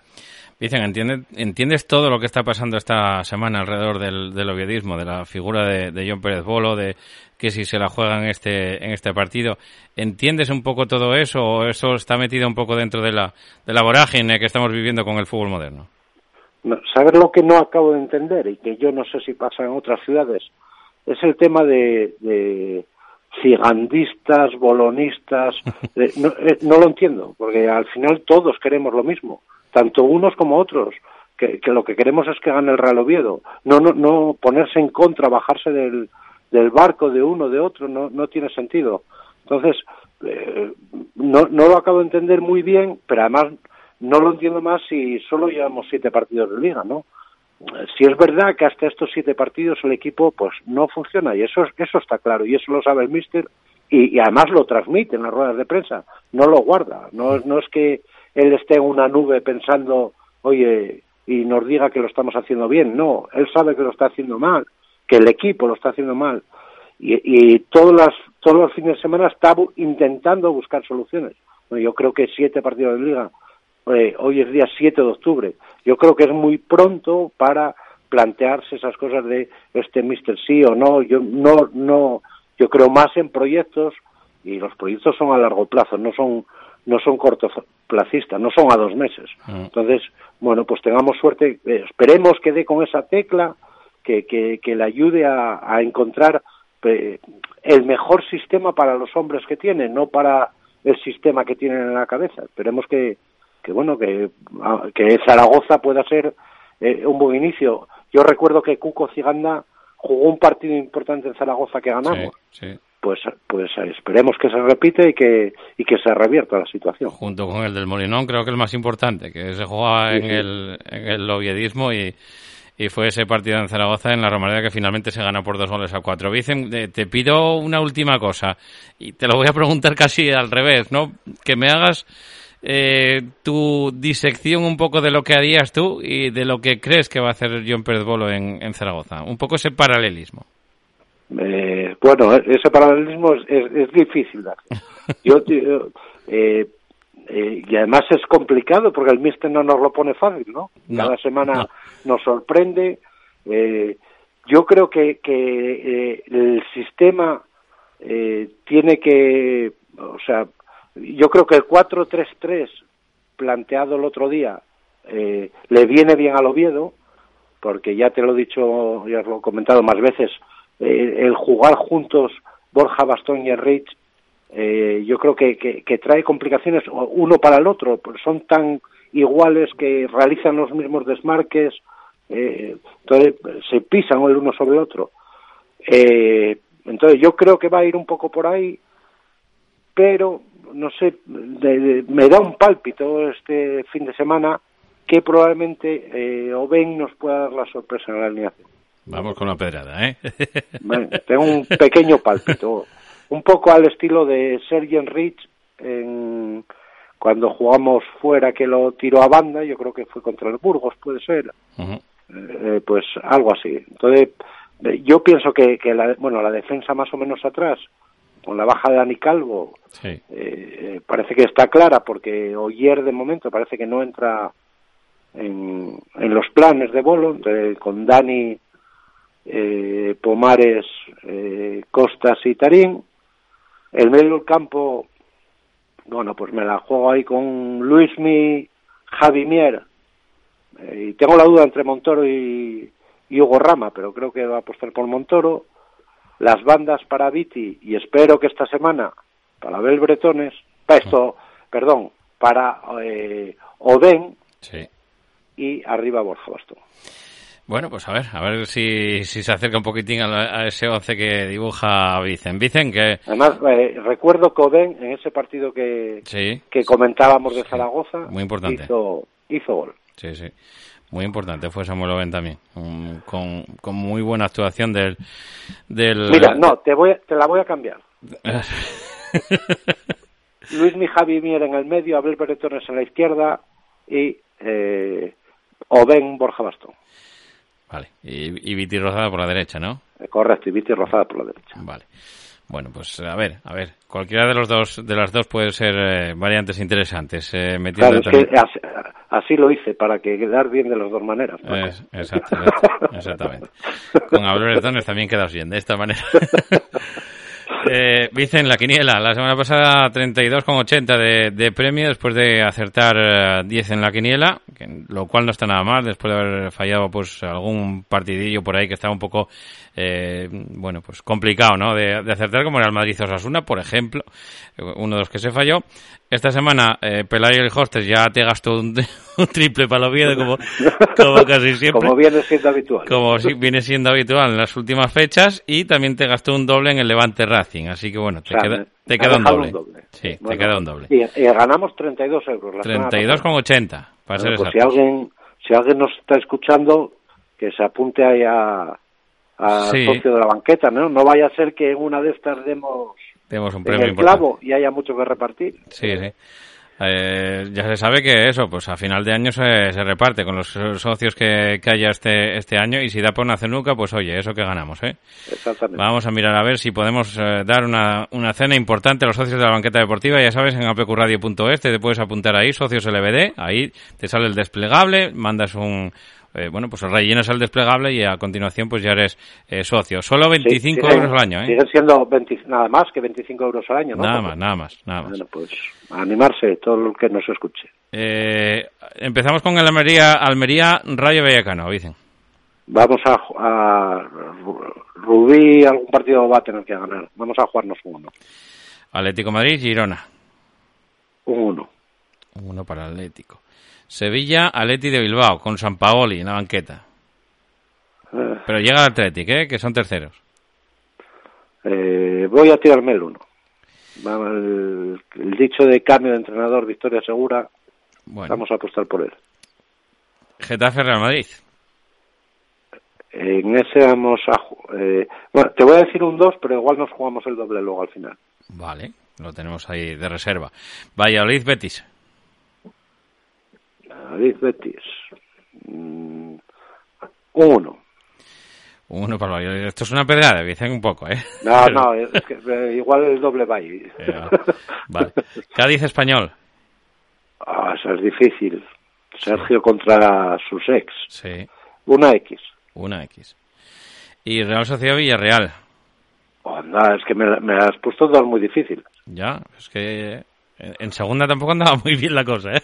Dicen, ¿entiendes, ¿entiendes todo lo que está pasando esta semana alrededor del, del oviedismo, de la figura de, de John Pérez Bolo, de que si se la juega en este, en este partido? ¿Entiendes un poco todo eso o eso está metido un poco dentro de la, de la vorágine que estamos viviendo con el fútbol moderno? No, ¿Saber lo que no acabo de entender y que yo no sé si pasa en otras ciudades? Es el tema de, de gigandistas, bolonistas. de- no, eh, no lo entiendo, porque al final todos queremos lo mismo, tanto unos como otros. Que, lo que queremos es que gane el Real Oviedo. No, no, no ponerse en contra, bajarse del, del barco de uno, de otro, no, no tiene sentido. Entonces, eh, no, no lo acabo de entender muy bien, pero además no lo entiendo más si solo llevamos siete partidos de liga, ¿no? Eh, Si es verdad que hasta estos siete partidos el equipo pues no funciona y eso es- eso está claro y eso lo sabe el míster y, además lo transmite en las ruedas de prensa, no lo guarda, no, no es que él esté en una nube pensando, oye, y nos diga que lo estamos haciendo bien, no, él sabe que lo está haciendo mal, que el equipo lo está haciendo mal y, todos, las, todos los fines de semana está intentando buscar soluciones. Bueno, yo creo que siete partidos de liga, eh, hoy es día 7 de octubre, yo creo que es muy pronto para plantearse esas cosas de este Mister sí o no. Yo no, no, yo creo más en proyectos y los proyectos son a largo plazo, no son no son cortoplacistas, no son a dos meses. Entonces, bueno, pues tengamos suerte, eh, esperemos que dé con esa tecla, que, que, que le ayude a, a encontrar eh, el mejor sistema para los hombres que tiene, no para el sistema que tienen en la cabeza. Esperemos que, que bueno, que, a- que Zaragoza pueda ser eh, un buen inicio. Yo recuerdo que Cuco Ciganda jugó un partido importante en Zaragoza que ganamos. Sí, sí. Pues, pues esperemos que se repite y que, y que se revierta la situación. Junto con el del Molinón, creo que el más importante, que se jugaba Sí, en, sí. el, en el oviedismo y, y fue ese partido en Zaragoza en la Romareda que finalmente se gana por dos goles a cuatro. Vicen, te pido una última cosa y te lo voy a preguntar casi al revés, ¿no? Que me hagas eh, tu disección un poco de lo que harías tú y de lo que crees que va a hacer John Pérez Bolo en, en Zaragoza. Un poco ese paralelismo. Eh, bueno, ese paralelismo es, es, es difícil. Yo, eh, eh, y además es complicado porque el míster no nos lo pone fácil, ¿no? No, Cada semana no. nos sorprende. Eh, yo creo que, que el sistema eh, tiene que, o sea, yo creo que el 4-3-3 planteado el otro día eh, le viene bien al Oviedo, porque ya te lo he dicho, ya os lo he comentado más veces, eh, el jugar juntos Borja Bastón y Enrich, eh, yo creo que, que, trae complicaciones uno para el otro, pues son tan iguales que realizan los mismos desmarques, eh, entonces se pisan el uno sobre el otro. Eh, entonces yo creo que va a ir un poco por ahí, pero no sé, de- de- me da un pálpito este fin de semana que probablemente eh, Oben nos pueda dar la sorpresa en la alineación. Vamos con la pedrada, ¿eh? Bueno, tengo un pequeño pálpito, un poco al estilo de Sergi Enrich en, cuando jugamos fuera que lo tiró a banda, yo creo que fue contra el Burgos, puede ser, Ujú. eh, pues algo así. Entonces, eh, yo pienso que, que la, bueno, la defensa más o menos atrás, con la baja de Dani Calvo, Sí. eh, eh, parece que está clara porque Oyer de momento parece que no entra en, en los planes de Bolo, entonces, con Dani, eh, Pomares, eh, Costas y Tarín. El medio del campo, bueno, pues me la juego ahí con Luismi, Javi Mier. Eh, y tengo la duda entre Montoro y, y Hugo Rama, pero creo que va a apostar por Montoro. Las bandas para Viti y espero que esta semana para Abel Bretones, para esto, perdón, para eh, Oden Sí. y arriba Borja Bastón. Bueno, pues a ver, a ver si, si se acerca un poquitín a, la- a ese once que dibuja Vicen. Vicen, que Además, eh, recuerdo que Oden en ese partido que, sí, que comentábamos de Zaragoza muy importante. hizo, hizo gol. sí, sí. Muy importante fue Samuel Oben también, un- con, con muy buena actuación del... del Mira, no, te, voy, te la voy a cambiar. Luis Mi Javi Mier en el medio, Abel Bretones en la izquierda y eh, Oden Borja Bastón. Vale, y, y Viti Rozada por la derecha, ¿no? Eh, correcto, y Viti Rozada por la derecha. Vale. Bueno, pues a ver, a ver, cualquiera de los dos, de las dos puede ser eh, variantes interesantes. Eh, metiendo Claro, es que así, así lo hice, para que quedar bien de las dos maneras. Paco. Es- exacto, exacto, exactamente. Con Abreu también quedas bien, de esta manera. Eh, Vicen, la quiniela, la semana pasada 32,80 de, de premio después de acertar eh, 10 en la quiniela, que- lo cual no está nada mal después de haber fallado pues algún partidillo por ahí que estaba un poco, eh, bueno, pues complicado, ¿no? De, de acertar como era el Madrid Osasuna, por ejemplo, eh, uno de los que se falló. Esta semana eh, Pelayo y el Hostes ya te gastó un, un triple para Oviedo como, como casi siempre Como viene siendo habitual. como sí viene siendo habitual en las últimas fechas y también te gastó un doble en el Levante Racing, así que bueno, te O sea, queda, te un doble. un doble. Sí, te Bueno, queda un doble. Y, y ganamos 32 euros. La semana pasada. 32,80 para ser Bueno, pues si alguien, si alguien nos está escuchando, que se apunte ahí a, a Sí. socio de la banqueta, ¿no? No vaya a ser que en una de estas demos Tenemos un en premio el importante. clavo y haya mucho que repartir. Sí, sí. Eh, ya se sabe que eso, pues a final de año se, se reparte con los socios que, que haya este, este año y si da por una cenuca, pues oye, eso que ganamos, ¿eh? Exactamente. Vamos a mirar a ver si podemos eh, dar una, una cena importante a los socios de la banqueta deportiva. Ya sabes, en apqradio.es te puedes apuntar ahí, socios LBD, ahí te sale el desplegable, mandas un... eh, bueno, pues rellenas el desplegable y a continuación pues ya eres eh, socio. Solo 25 Sí, siguen- euros al año, ¿eh? Siguen siendo 20 nada más que 25 euros al año, ¿no? Nada más, nada más, nada más. Bueno, pues animarse todo el que nos escuche. Eh, empezamos con el Almería, Almería Rayo Vallecano, dicen. Vamos a, a Rubí algún partido va a tener que ganar. Vamos a jugarnos un uno. Atlético Madrid, Girona. Un uno. Uno para Atlético. Sevilla, Atleti de Bilbao, con San Paoli en la banqueta. Eh, Pero llega el Atlético, ¿eh? que son terceros. eh, voy a tirarme el uno. El, el dicho de cambio de entrenador, victoria segura, Bueno, vamos a apostar por él. Getafe, Real Madrid. En ese vamos a... Eh, bueno, te voy a decir un 2, pero igual nos jugamos el doble luego al final. Vale, lo tenemos ahí de reserva. Valladolid, Betis. David Betis. Mm, un 1. Uno para Valladolid. Esto es una pedrada, dicen un poco, ¿eh? No, Pero- no, es que eh, igual el doble va ahí. Eh, vale. Cádiz, Español. Ah, eso es difícil. Sergio contra sus ex. Sí, Una X. una X. Y Real Sociedad, Villarreal. Anda, es que me, me has puesto dos muy difíciles. Ya, es que en en segunda tampoco andaba muy bien la cosa, ¿eh?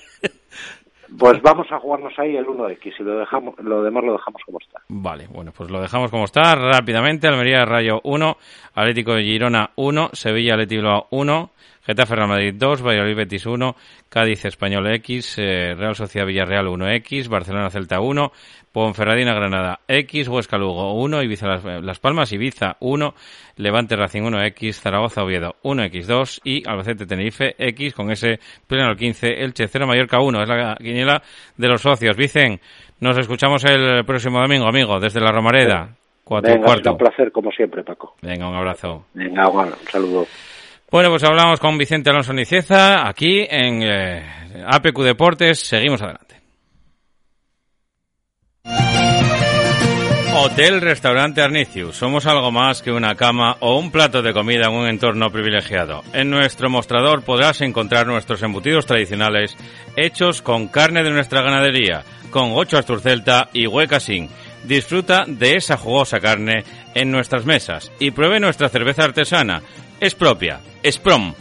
Pues vamos a jugarnos ahí el 1X y lo dejamos, lo demás lo dejamos como está. Vale, bueno, pues lo dejamos como está rápidamente. Almería Rayo 1, Atlético de Girona 1, Sevilla Atleti Bilbao 1, Getafe Real Madrid 2, Valladolid Betis 1, Cádiz Español X, eh, Real Sociedad Villarreal 1X, Barcelona Celta 1, Ponferradina Granada X, Huesca Lugo 1, Ibiza Las, Las Palmas Ibiza 1, Levante Racing 1X, Zaragoza Oviedo 1X2 y Albacete Tenerife X con ese pleno al 15, Elche 0 Mallorca 1. Es la quiniela de los socios. Vicen, nos escuchamos el próximo domingo, amigo, desde la Romareda. Cuatro Venga, cuarto. un placer como siempre, Paco. Venga, un abrazo. Venga, bueno, un saludo. Bueno, pues hablamos con Vicente Alonso Nicieza aquí en eh, APQ Deportes. Seguimos adelante. Hotel Restaurante Arnicius. Somos algo más que una cama o un plato de comida en un entorno privilegiado. En nuestro mostrador podrás encontrar nuestros embutidos tradicionales hechos con carne de nuestra ganadería, con ocho asturcelta y huecasín. Disfruta de esa jugosa carne en nuestras mesas y pruebe nuestra cerveza artesana. Es propia, es prom.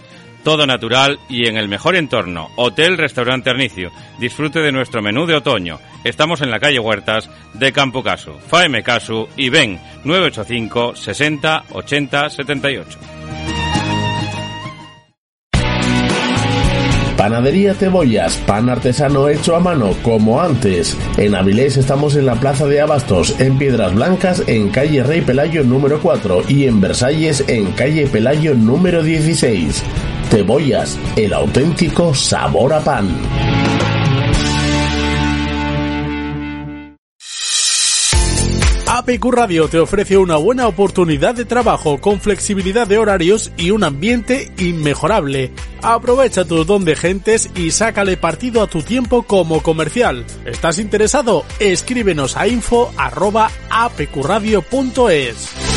Todo natural y en el mejor entorno. Hotel Restaurante Arnicio. Disfrute de nuestro menú de otoño. Estamos en la calle Huertas de Campo Casu. Faeme Casu y ven 985 60 80 78. Panadería Cebollas, pan artesano hecho a mano, como antes. En Avilés estamos en la Plaza de Abastos, en Piedras Blancas, en calle Rey Pelayo número 4 y en Versalles, en calle Pelayo número 16. Cebollas, el auténtico sabor a pan. APQ Radio te ofrece una buena oportunidad de trabajo con flexibilidad de horarios y un ambiente inmejorable. Aprovecha tu don de gentes y sácale partido a tu tiempo como comercial. ¿Estás interesado? Escríbenos a info arroba apqradio.es.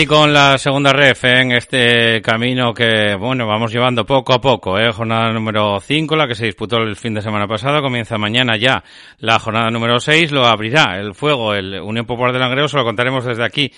Y con la segunda ref en este camino que, bueno, vamos llevando poco a poco, ¿eh? jornada número 5, la que se disputó el fin de semana pasado, comienza mañana ya. La jornada número 6, lo abrirá el fuego, el Unión Popular de Langreo, se lo contaremos desde aquí,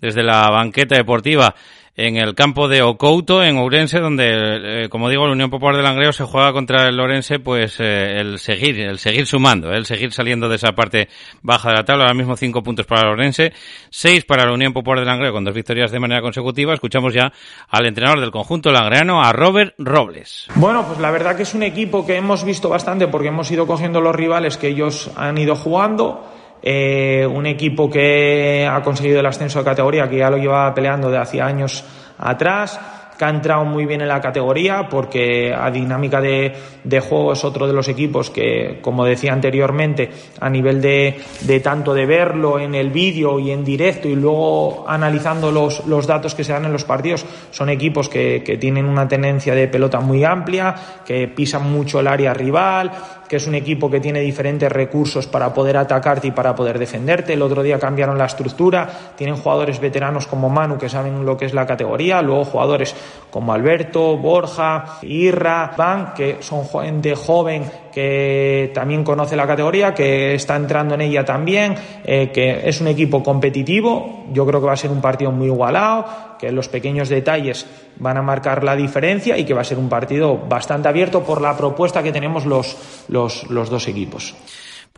desde la banqueta deportiva en el campo de Ocouto, en Ourense, donde, eh, como digo, la Unión Popular de Langreo se juega contra el Orense, pues eh, el seguir, el seguir sumando, el seguir saliendo de esa parte baja de la tabla. Ahora mismo cinco puntos para el Orense, seis para la Unión Popular de Langreo con dos victorias de manera consecutiva. Escuchamos ya al entrenador del conjunto langreano, a Robert Robles. Bueno, pues la verdad que es un equipo que hemos visto bastante porque hemos ido cogiendo los rivales que ellos han ido jugando. Eh, un equipo que ha conseguido el ascenso de categoría, que ya lo llevaba peleando de hacía años atrás, que ha entrado muy bien en la categoría porque a dinámica de, de juego es otro de los equipos que, como decía anteriormente, a nivel de, tanto de verlo en el vídeo y en directo y luego analizando los, datos que se dan en los partidos, son equipos que, que tienen una tendencia de pelota muy amplia, que pisan mucho el área rival, que es un equipo que tiene diferentes recursos para poder atacarte y para poder defenderte. El otro día cambiaron la estructura, tienen jugadores veteranos como Manu que saben lo que es la categoría, luego jugadores como Alberto, Borja, Irra, Van, que son gente joven que también conoce la categoría, que está entrando en ella también, eh, que es un equipo competitivo, yo creo que va a ser un partido muy igualado, que los pequeños detalles van a marcar la diferencia y que va a ser un partido bastante abierto por la propuesta que tenemos los, los, los dos equipos.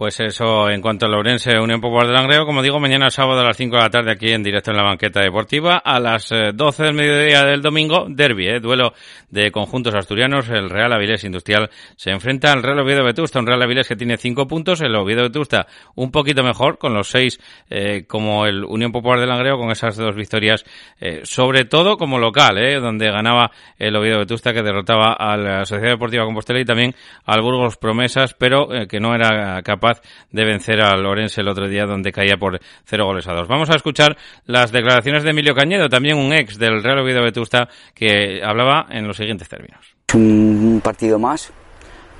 Pues eso, en cuanto a Lourense, Unión Popular de Langreo, como digo, mañana sábado a las 5 de la tarde aquí en directo en la banqueta deportiva. A las eh, 12 del mediodía del domingo, derby, eh, duelo de conjuntos asturianos. El Real Avilés Industrial se enfrenta al Real Oviedo Vetusta, un Real Avilés que tiene 5 puntos, el Oviedo Vetusta un poquito mejor, con los 6 eh, como el Unión Popular de Langreo, con esas dos victorias, eh, sobre todo como local, eh, donde ganaba el Oviedo Vetusta que derrotaba a la Sociedad Deportiva Compostela y también al Burgos Promesas, pero eh, que no era capaz de vencer al Orense el otro día donde caía por cero goles a dos. Vamos a escuchar las declaraciones de Emilio Cañedo, también un ex del Real Oviedo Vetusta, que hablaba en los siguientes términos. Un partido más.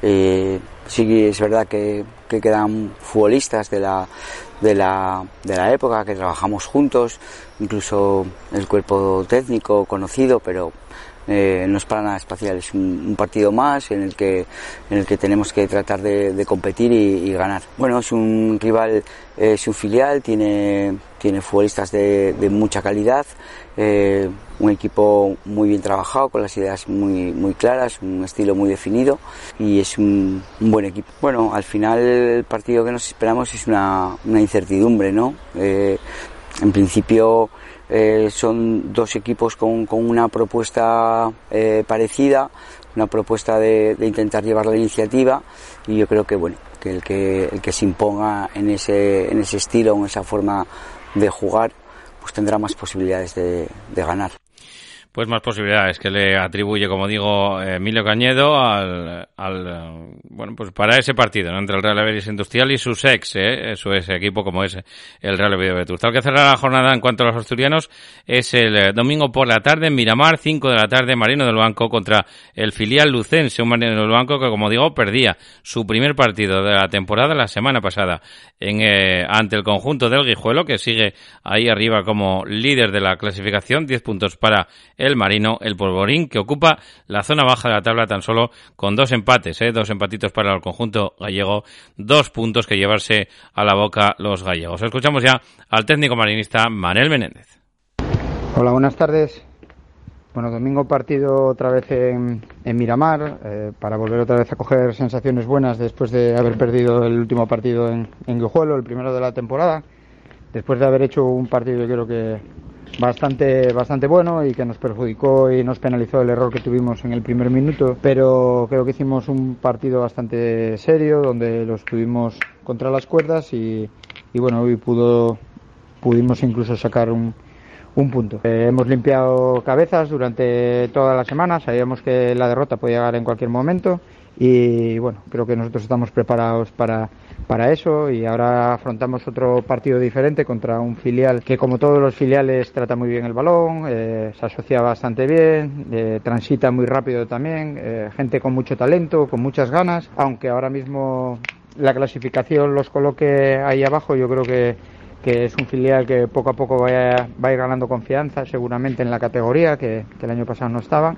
Eh, sí es verdad que, que quedan futbolistas de la, de, la, de la época, que trabajamos juntos, incluso el cuerpo técnico conocido, pero eh, no es para nada espacial, es un, un, partido más en el que, en el que tenemos que tratar de, de competir y, y, ganar. Bueno, es un rival, eh, es un filial, tiene, tiene futbolistas de, de mucha calidad, eh, un equipo muy bien trabajado, con las ideas muy, muy claras, un estilo muy definido y es un, un buen equipo. Bueno, al final el partido que nos esperamos es una, una incertidumbre, ¿no? Eh, en principio eh, son dos equipos con, con una propuesta eh, parecida, una propuesta de, de, intentar llevar la iniciativa y yo creo que bueno que el que el que se imponga en ese en ese estilo, en esa forma de jugar, pues tendrá más posibilidades de, de ganar pues más posibilidades que le atribuye, como digo, Emilio Cañedo al, bueno, pues para ese partido, entre el Real Avilés Industrial y sus ex, ¿eh? su ese equipo como es el Real Oviedo Vetusta. El que cerrará la jornada en cuanto a los asturianos es el domingo por la tarde en Miramar, 5 de la tarde, Marino del Banco contra el filial Lucense, un Marino del Banco que, como digo, perdía su primer partido de la temporada la semana pasada en, eh, ante el conjunto del Guijuelo, que sigue ahí arriba como líder de la clasificación, 10 puntos para el Marino, el Polvorín, que ocupa la zona baja de la tabla tan solo con dos empates, ¿eh? dos empatitos para el conjunto gallego, dos puntos que llevarse a la boca los gallegos. Escuchamos ya al técnico marinista Manel Menéndez. Hola, buenas tardes. Bueno, domingo partido otra vez en, Miramar, eh, para volver otra vez a coger sensaciones buenas después de haber perdido el último partido en, en Guijuelo, el primero de la temporada. Después de haber hecho un partido, yo creo que bastante, bastante bueno y que nos perjudicó y nos penalizó el error que tuvimos en el primer minuto, pero creo que hicimos un partido bastante serio donde lo estuvimos contra las cuerdas y, y bueno, hoy pudo, pudimos incluso sacar un, un punto. Eh, hemos limpiado cabezas durante toda la semana, sabíamos que la derrota podía llegar en cualquier momento y bueno, creo que nosotros estamos preparados para, para eso y ahora afrontamos otro partido diferente contra un filial que como todos los filiales trata muy bien el balón, eh, se asocia bastante bien, eh, transita muy rápido también, eh, gente con mucho talento, con muchas ganas, aunque ahora mismo la clasificación los coloque ahí abajo, yo creo que que es un filial que poco a poco va a ir ganando confianza seguramente en la categoría, que el año pasado no estaba.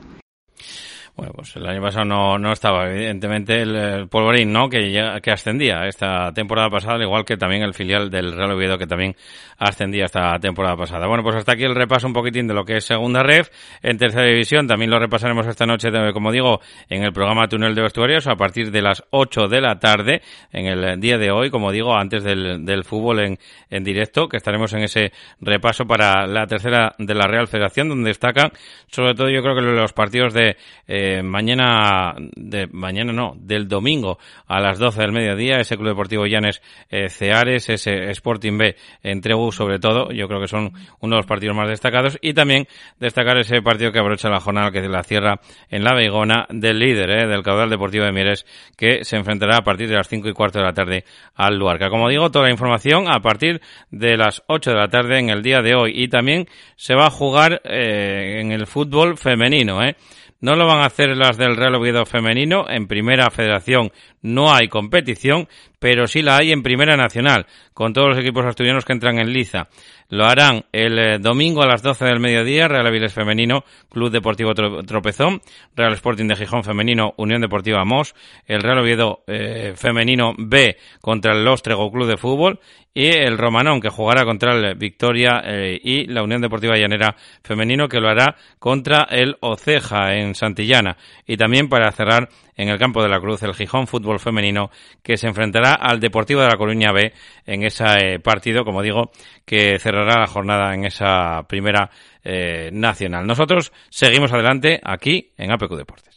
Bueno, pues el año pasado no, no estaba, evidentemente, el, Polvorín, ¿no? Que, ya, que ascendía esta temporada pasada, al igual que también el filial del Real Oviedo, que también ascendía esta temporada pasada. Bueno, pues hasta aquí el repaso un poquitín de lo que es segunda ref. En tercera división también lo repasaremos esta noche, como digo, en el programa Túnel de Vestuarios a partir de las 8 de la tarde, en el día de hoy, como digo, antes del, del fútbol en, en directo, que estaremos en ese repaso para la tercera de la Real Federación, donde destacan, sobre todo yo creo que los partidos de eh, mañana, de mañana no, del domingo a las 12 del mediodía, ese Club Deportivo Llanes eh, Ceares, ese Sporting B Entregu sobre todo, yo creo que son uno de los partidos más destacados y también destacar ese partido que abrocha la jornada que la cierra en la Beigona del líder, eh, del caudal deportivo de Mieres, que se enfrentará a partir de las 5 y cuarto de la tarde al Luarca. Como digo, toda la información a partir de las 8 de la tarde en el día de hoy y también se va a jugar eh, en el fútbol femenino, eh. No lo van a hacer las del Real Oviedo femenino. En primera federación no hay competición, pero sí la hay en primera nacional, con todos los equipos asturianos que entran en liza. Lo harán el eh, domingo a las 12 del mediodía, Real Aviles Femenino, Club Deportivo Tropezón, Real Sporting de Gijón Femenino, Unión Deportiva Mos, el Real Oviedo eh, Femenino B contra el Lostrego Club de Fútbol y el Romanón que jugará contra el Victoria eh, y la Unión Deportiva Llanera Femenino que lo hará contra el Oceja en Santillana. Y también para cerrar en el campo de la Cruz el Gijón Fútbol Femenino que se enfrentará al Deportivo de la Coruña B en ese partido, como digo, que cerrará la jornada en esa primera eh, nacional. Nosotros seguimos adelante aquí en APQ Deportes.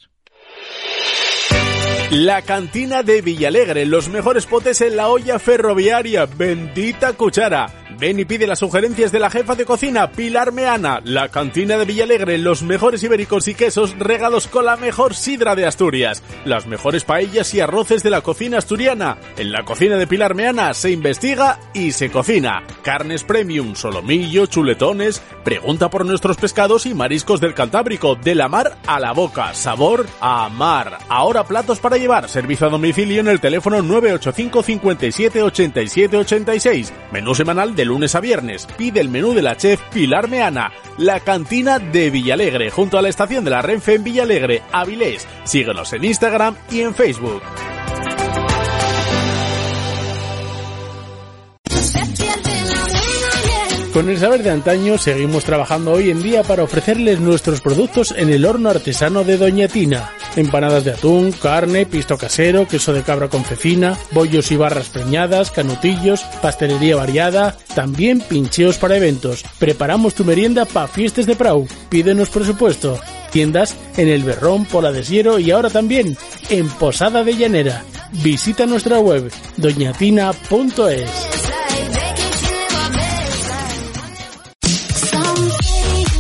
La cantina de Villalegre, los mejores potes en la olla ferroviaria, bendita cuchara. Ven y pide las sugerencias de la jefa de cocina, Pilar Meana. La cantina de Villalegre, los mejores ibéricos y quesos regados con la mejor sidra de Asturias. Las mejores paellas y arroces de la cocina asturiana. En la cocina de Pilar Meana se investiga y se cocina. Carnes premium, solomillo, chuletones. Pregunta por nuestros pescados y mariscos del Cantábrico. De la mar a la boca. Sabor a mar. Ahora platos para llevar. Servicio a domicilio en el teléfono 985 57 87 86. Menú semanal de lunes a viernes. Pide el menú de la chef Pilar Meana. La cantina de Villalegre, junto a la estación de la Renfe en Villalegre, Avilés. Síguenos en Instagram y en Facebook. Con el saber de antaño seguimos trabajando hoy en día para ofrecerles nuestros productos en el horno artesano de Doña Tina. Empanadas de atún, carne, pisto casero, queso de cabra con cecina, bollos y barras preñadas, canutillos, pastelería variada, también pincheos para eventos. Preparamos tu merienda para fiestas de Prau. Pídenos presupuesto. Tiendas en El Berrón, Pola de Siero y ahora también en Posada de Llanera. Visita nuestra web doñatina.es.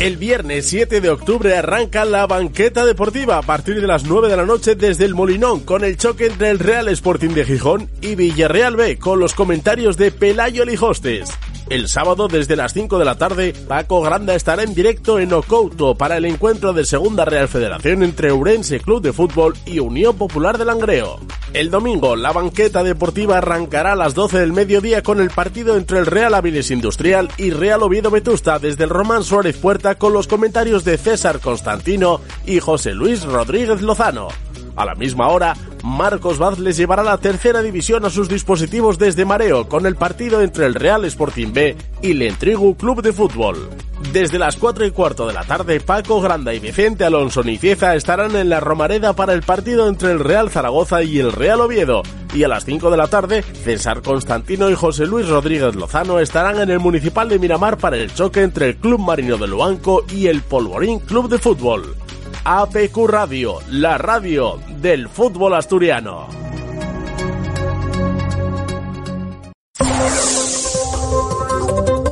El viernes 7 de octubre arranca la banqueta deportiva a partir de las 9 de la noche desde el Molinón con el choque entre el Real Sporting de Gijón y Villarreal B con los comentarios de Pelayo Lijostes. El sábado desde las 5 de la tarde, Paco Granda estará en directo en Ocouto para el encuentro de Segunda Real Federación entre Urense Club de Fútbol y Unión Popular de Langreo. El domingo, la banqueta deportiva arrancará a las 12 del mediodía con el partido entre el Real Aviles Industrial y Real Oviedo Vetusta desde el Román Suárez Puerta con los comentarios de César Constantino y José Luis Rodríguez Lozano. A la misma hora, Marcos Vaz les llevará la tercera división a sus dispositivos desde Mareo con el partido entre el Real Sporting B y el Entrigu Club de Fútbol. Desde las 4 y cuarto de la tarde, Paco Granda y Vicente Alonso Nicieza estarán en la Romareda para el partido entre el Real Zaragoza y el Real Oviedo. Y a las 5 de la tarde, César Constantino y José Luis Rodríguez Lozano estarán en el Municipal de Miramar para el choque entre el Club Marino de Luanco y el Polvorín Club de Fútbol. APQ Radio, la radio del fútbol asturiano.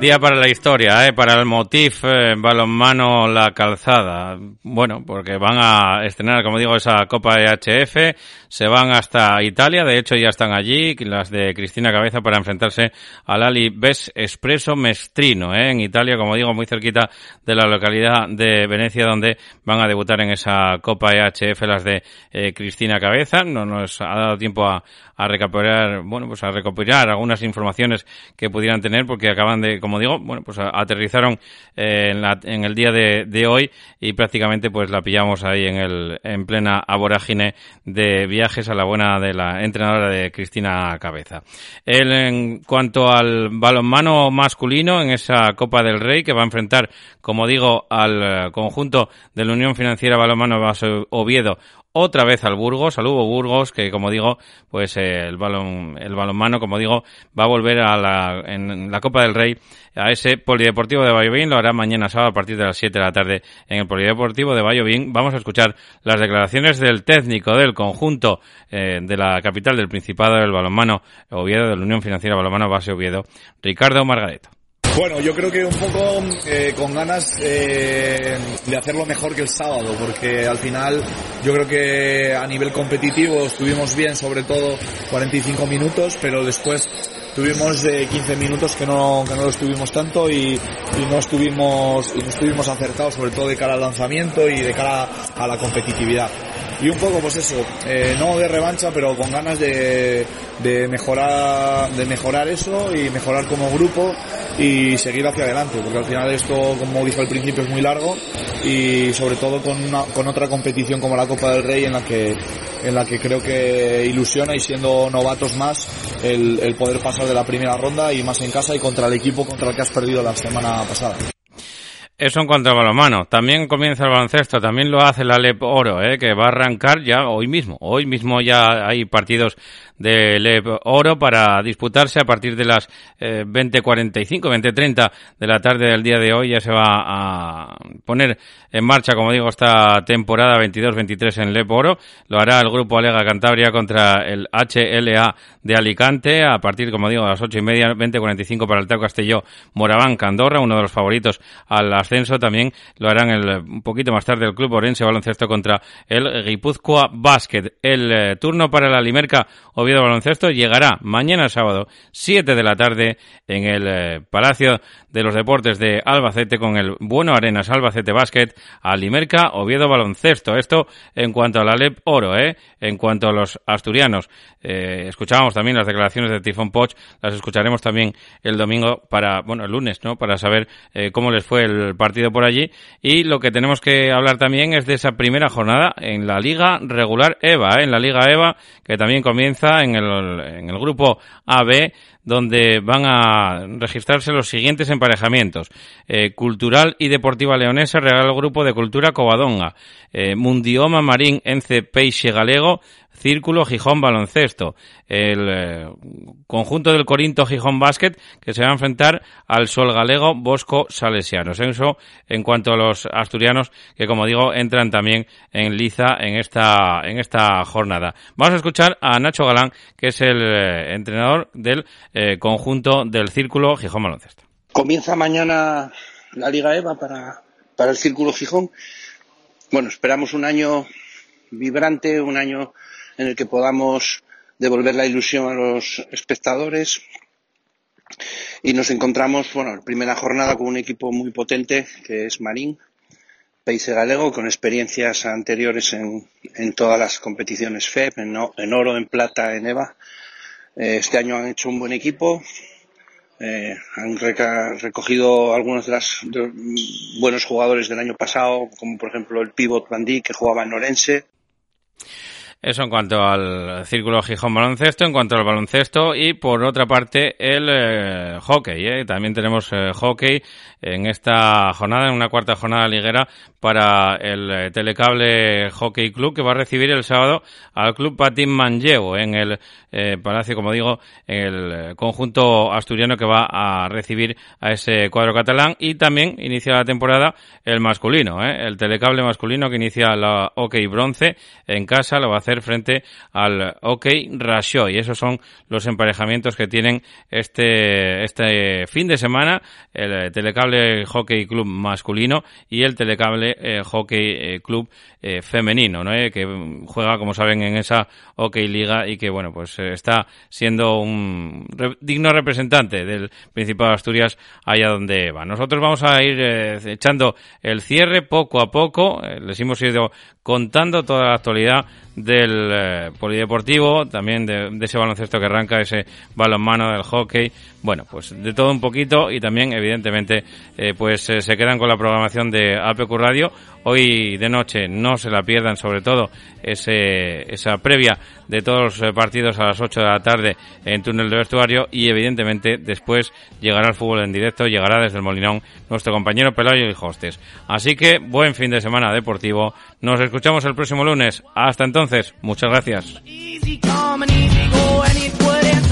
Día para la historia, ¿eh? para el Motif eh, Balonmano La Calzada. Bueno, porque van a estrenar, como digo, esa Copa EHF, se van hasta Italia, de hecho ya están allí, las de Cristina Cabeza, para enfrentarse al Ali Bes Espresso Mestrino, ¿eh? en Italia, como digo, muy cerquita de la localidad de Venecia, donde van a debutar en esa Copa EHF las de eh, Cristina Cabeza. No nos ha dado tiempo a, a bueno, pues a recopilar algunas informaciones que pudieran tener, porque acaban de, como digo, bueno, pues aterrizaron eh, en, la- en el día de, hoy y prácticamente pues la pillamos ahí en el, en plena vorágine de viajes a la buena de la entrenadora de Cristina Cabeza. En cuanto al balonmano masculino en esa Copa del Rey que va a enfrentar, como digo, al eh, conjunto de la Unión Financiera Balonmano Oviedo otra vez al Burgos, al Hugo Burgos, que como digo, pues eh, el balón, el balonmano, como digo, va a volver a la, en la Copa del Rey a ese Polideportivo de Valladolid, lo hará mañana sábado a partir de las 7 de la tarde en el Polideportivo de Valladolid. Vamos a escuchar las declaraciones del técnico del conjunto eh, de la capital del Principado del balonmano Oviedo, de la Unión Financiera Balonmano Base Oviedo, Ricardo Margareto. Bueno, yo creo que un poco eh, con ganas eh, de hacerlo mejor que el sábado, porque al final yo creo que a nivel competitivo estuvimos bien, sobre todo 45 minutos, pero después tuvimos eh, 15 minutos que no, que no lo estuvimos tanto y, y no estuvimos y no estuvimos acertados, sobre todo de cara al lanzamiento y de cara a la competitividad. Y un poco, pues eso, eh, no de revancha, pero con ganas de, de mejorar, de mejorar eso y mejorar como grupo y seguir hacia adelante, porque al final esto, como dije al principio, es muy largo y sobre todo con, una, con otra competición como la Copa del Rey en la que, en la que creo que ilusiona y siendo novatos más el, el poder pasar de la primera ronda y más en casa y contra el equipo contra el que has perdido la semana pasada. Eso en cuanto al balonmano. También comienza el baloncesto, también lo hace la LEP Oro, ¿eh? que va a arrancar ya hoy mismo. Hoy mismo ya hay partidos de LEP Oro para disputarse a partir de las eh, 20.45, 20.30 de la tarde del día de hoy. Ya se va a poner en marcha, como digo, esta temporada 22-23 en LEP Oro. Lo hará el grupo Alega Cantabria contra el HLA de Alicante a partir, como digo, a las ocho y media, 20.45 para el Tau Castelló Moraván Candorra, uno de los favoritos al ascenso. También lo harán el, un poquito más tarde el Club Orense Baloncesto contra el Guipúzcoa Basket. El eh, turno para la Limerca Oviedo Baloncesto llegará mañana sábado, 7 de la tarde, en el eh, Palacio de los Deportes de Albacete con el Bueno Arenas Albacete Basket a Limerca Oviedo Baloncesto. Esto en cuanto a la LEP Oro, ¿eh? En cuanto a los asturianos. Eh, escuchábamos también las declaraciones de Tifón Poch, las escucharemos también el domingo para, bueno, el lunes, ¿no? Para saber eh, cómo les fue el partido por allí. Y lo que tenemos que hablar también es de esa primera jornada en la Liga Regular EVA, ¿eh? En la Liga EVA, que también comienza en el, en el grupo AB, donde van a registrarse los siguientes emparejamientos. Eh, Cultural y Deportiva Leonesa, Real Grupo de Cultura Covadonga. Eh, Mundioma Marín Ence Peixe Galego, Círculo Gijón Baloncesto. El eh, conjunto del Corinto Gijón Basket que se va a enfrentar al Sol Galego Bosco Salesianos. Eso en cuanto a los asturianos que como digo entran también en liza en esta, en esta jornada. Vamos a escuchar a Nacho Galán que es el eh, entrenador del eh, conjunto del Círculo Gijón Baloncesto. Comienza mañana la Liga EVA para, para el Círculo Gijón. Bueno, esperamos un año vibrante, un año en el que podamos devolver la ilusión a los espectadores. Y nos encontramos, bueno, en primera jornada con un equipo muy potente, que es Marín, País Galego con experiencias anteriores en, en todas las competiciones FEP, en, en oro, en plata, en EVA. Eh, este año han hecho un buen equipo, eh, han recogido algunos de los buenos jugadores del año pasado, como por ejemplo el pivot Bandí que jugaba en Orense. Eso en cuanto al Círculo Gijón Baloncesto, en cuanto al baloncesto y por otra parte el eh, hockey. ¿eh? También tenemos eh, hockey en esta jornada, en una cuarta jornada liguera para el eh, Telecable Hockey Club que va a recibir el sábado al Club Patín Manlleu en el eh, Palacio, como digo, en el eh, conjunto asturiano que va a recibir a ese cuadro catalán y también inicia la temporada el masculino, el Telecable masculino que inicia la Hockey Bronce en casa, lo va a hacer frente al Hockey Rashoy. Esos son los emparejamientos que tienen este, este fin de semana el Telecable Hockey Club masculino y el Telecable eh, Hockey eh, Club eh, femenino, ¿no? Que juega, como saben, en esa Hockey Liga y que, bueno, pues eh, está siendo un re- digno representante del Principado de Asturias allá donde va. Nosotros vamos a ir eh, echando el cierre poco a poco. Eh, les hemos ido contando toda la actualidad del polideportivo, también de, de ese baloncesto que arranca, ese balonmano del hockey, bueno, pues de todo un poquito y también evidentemente pues se quedan con la programación de APQ Radio. Hoy de noche no se la pierdan, sobre todo esa previa de todos los eh, partidos a las 8 de la tarde en túnel de vestuario y evidentemente después llegará el fútbol en directo, llegará desde el Molinón nuestro compañero Pelayo y Hostes. Así que buen fin de semana deportivo. Nos escuchamos el próximo lunes. Hasta entonces, muchas gracias.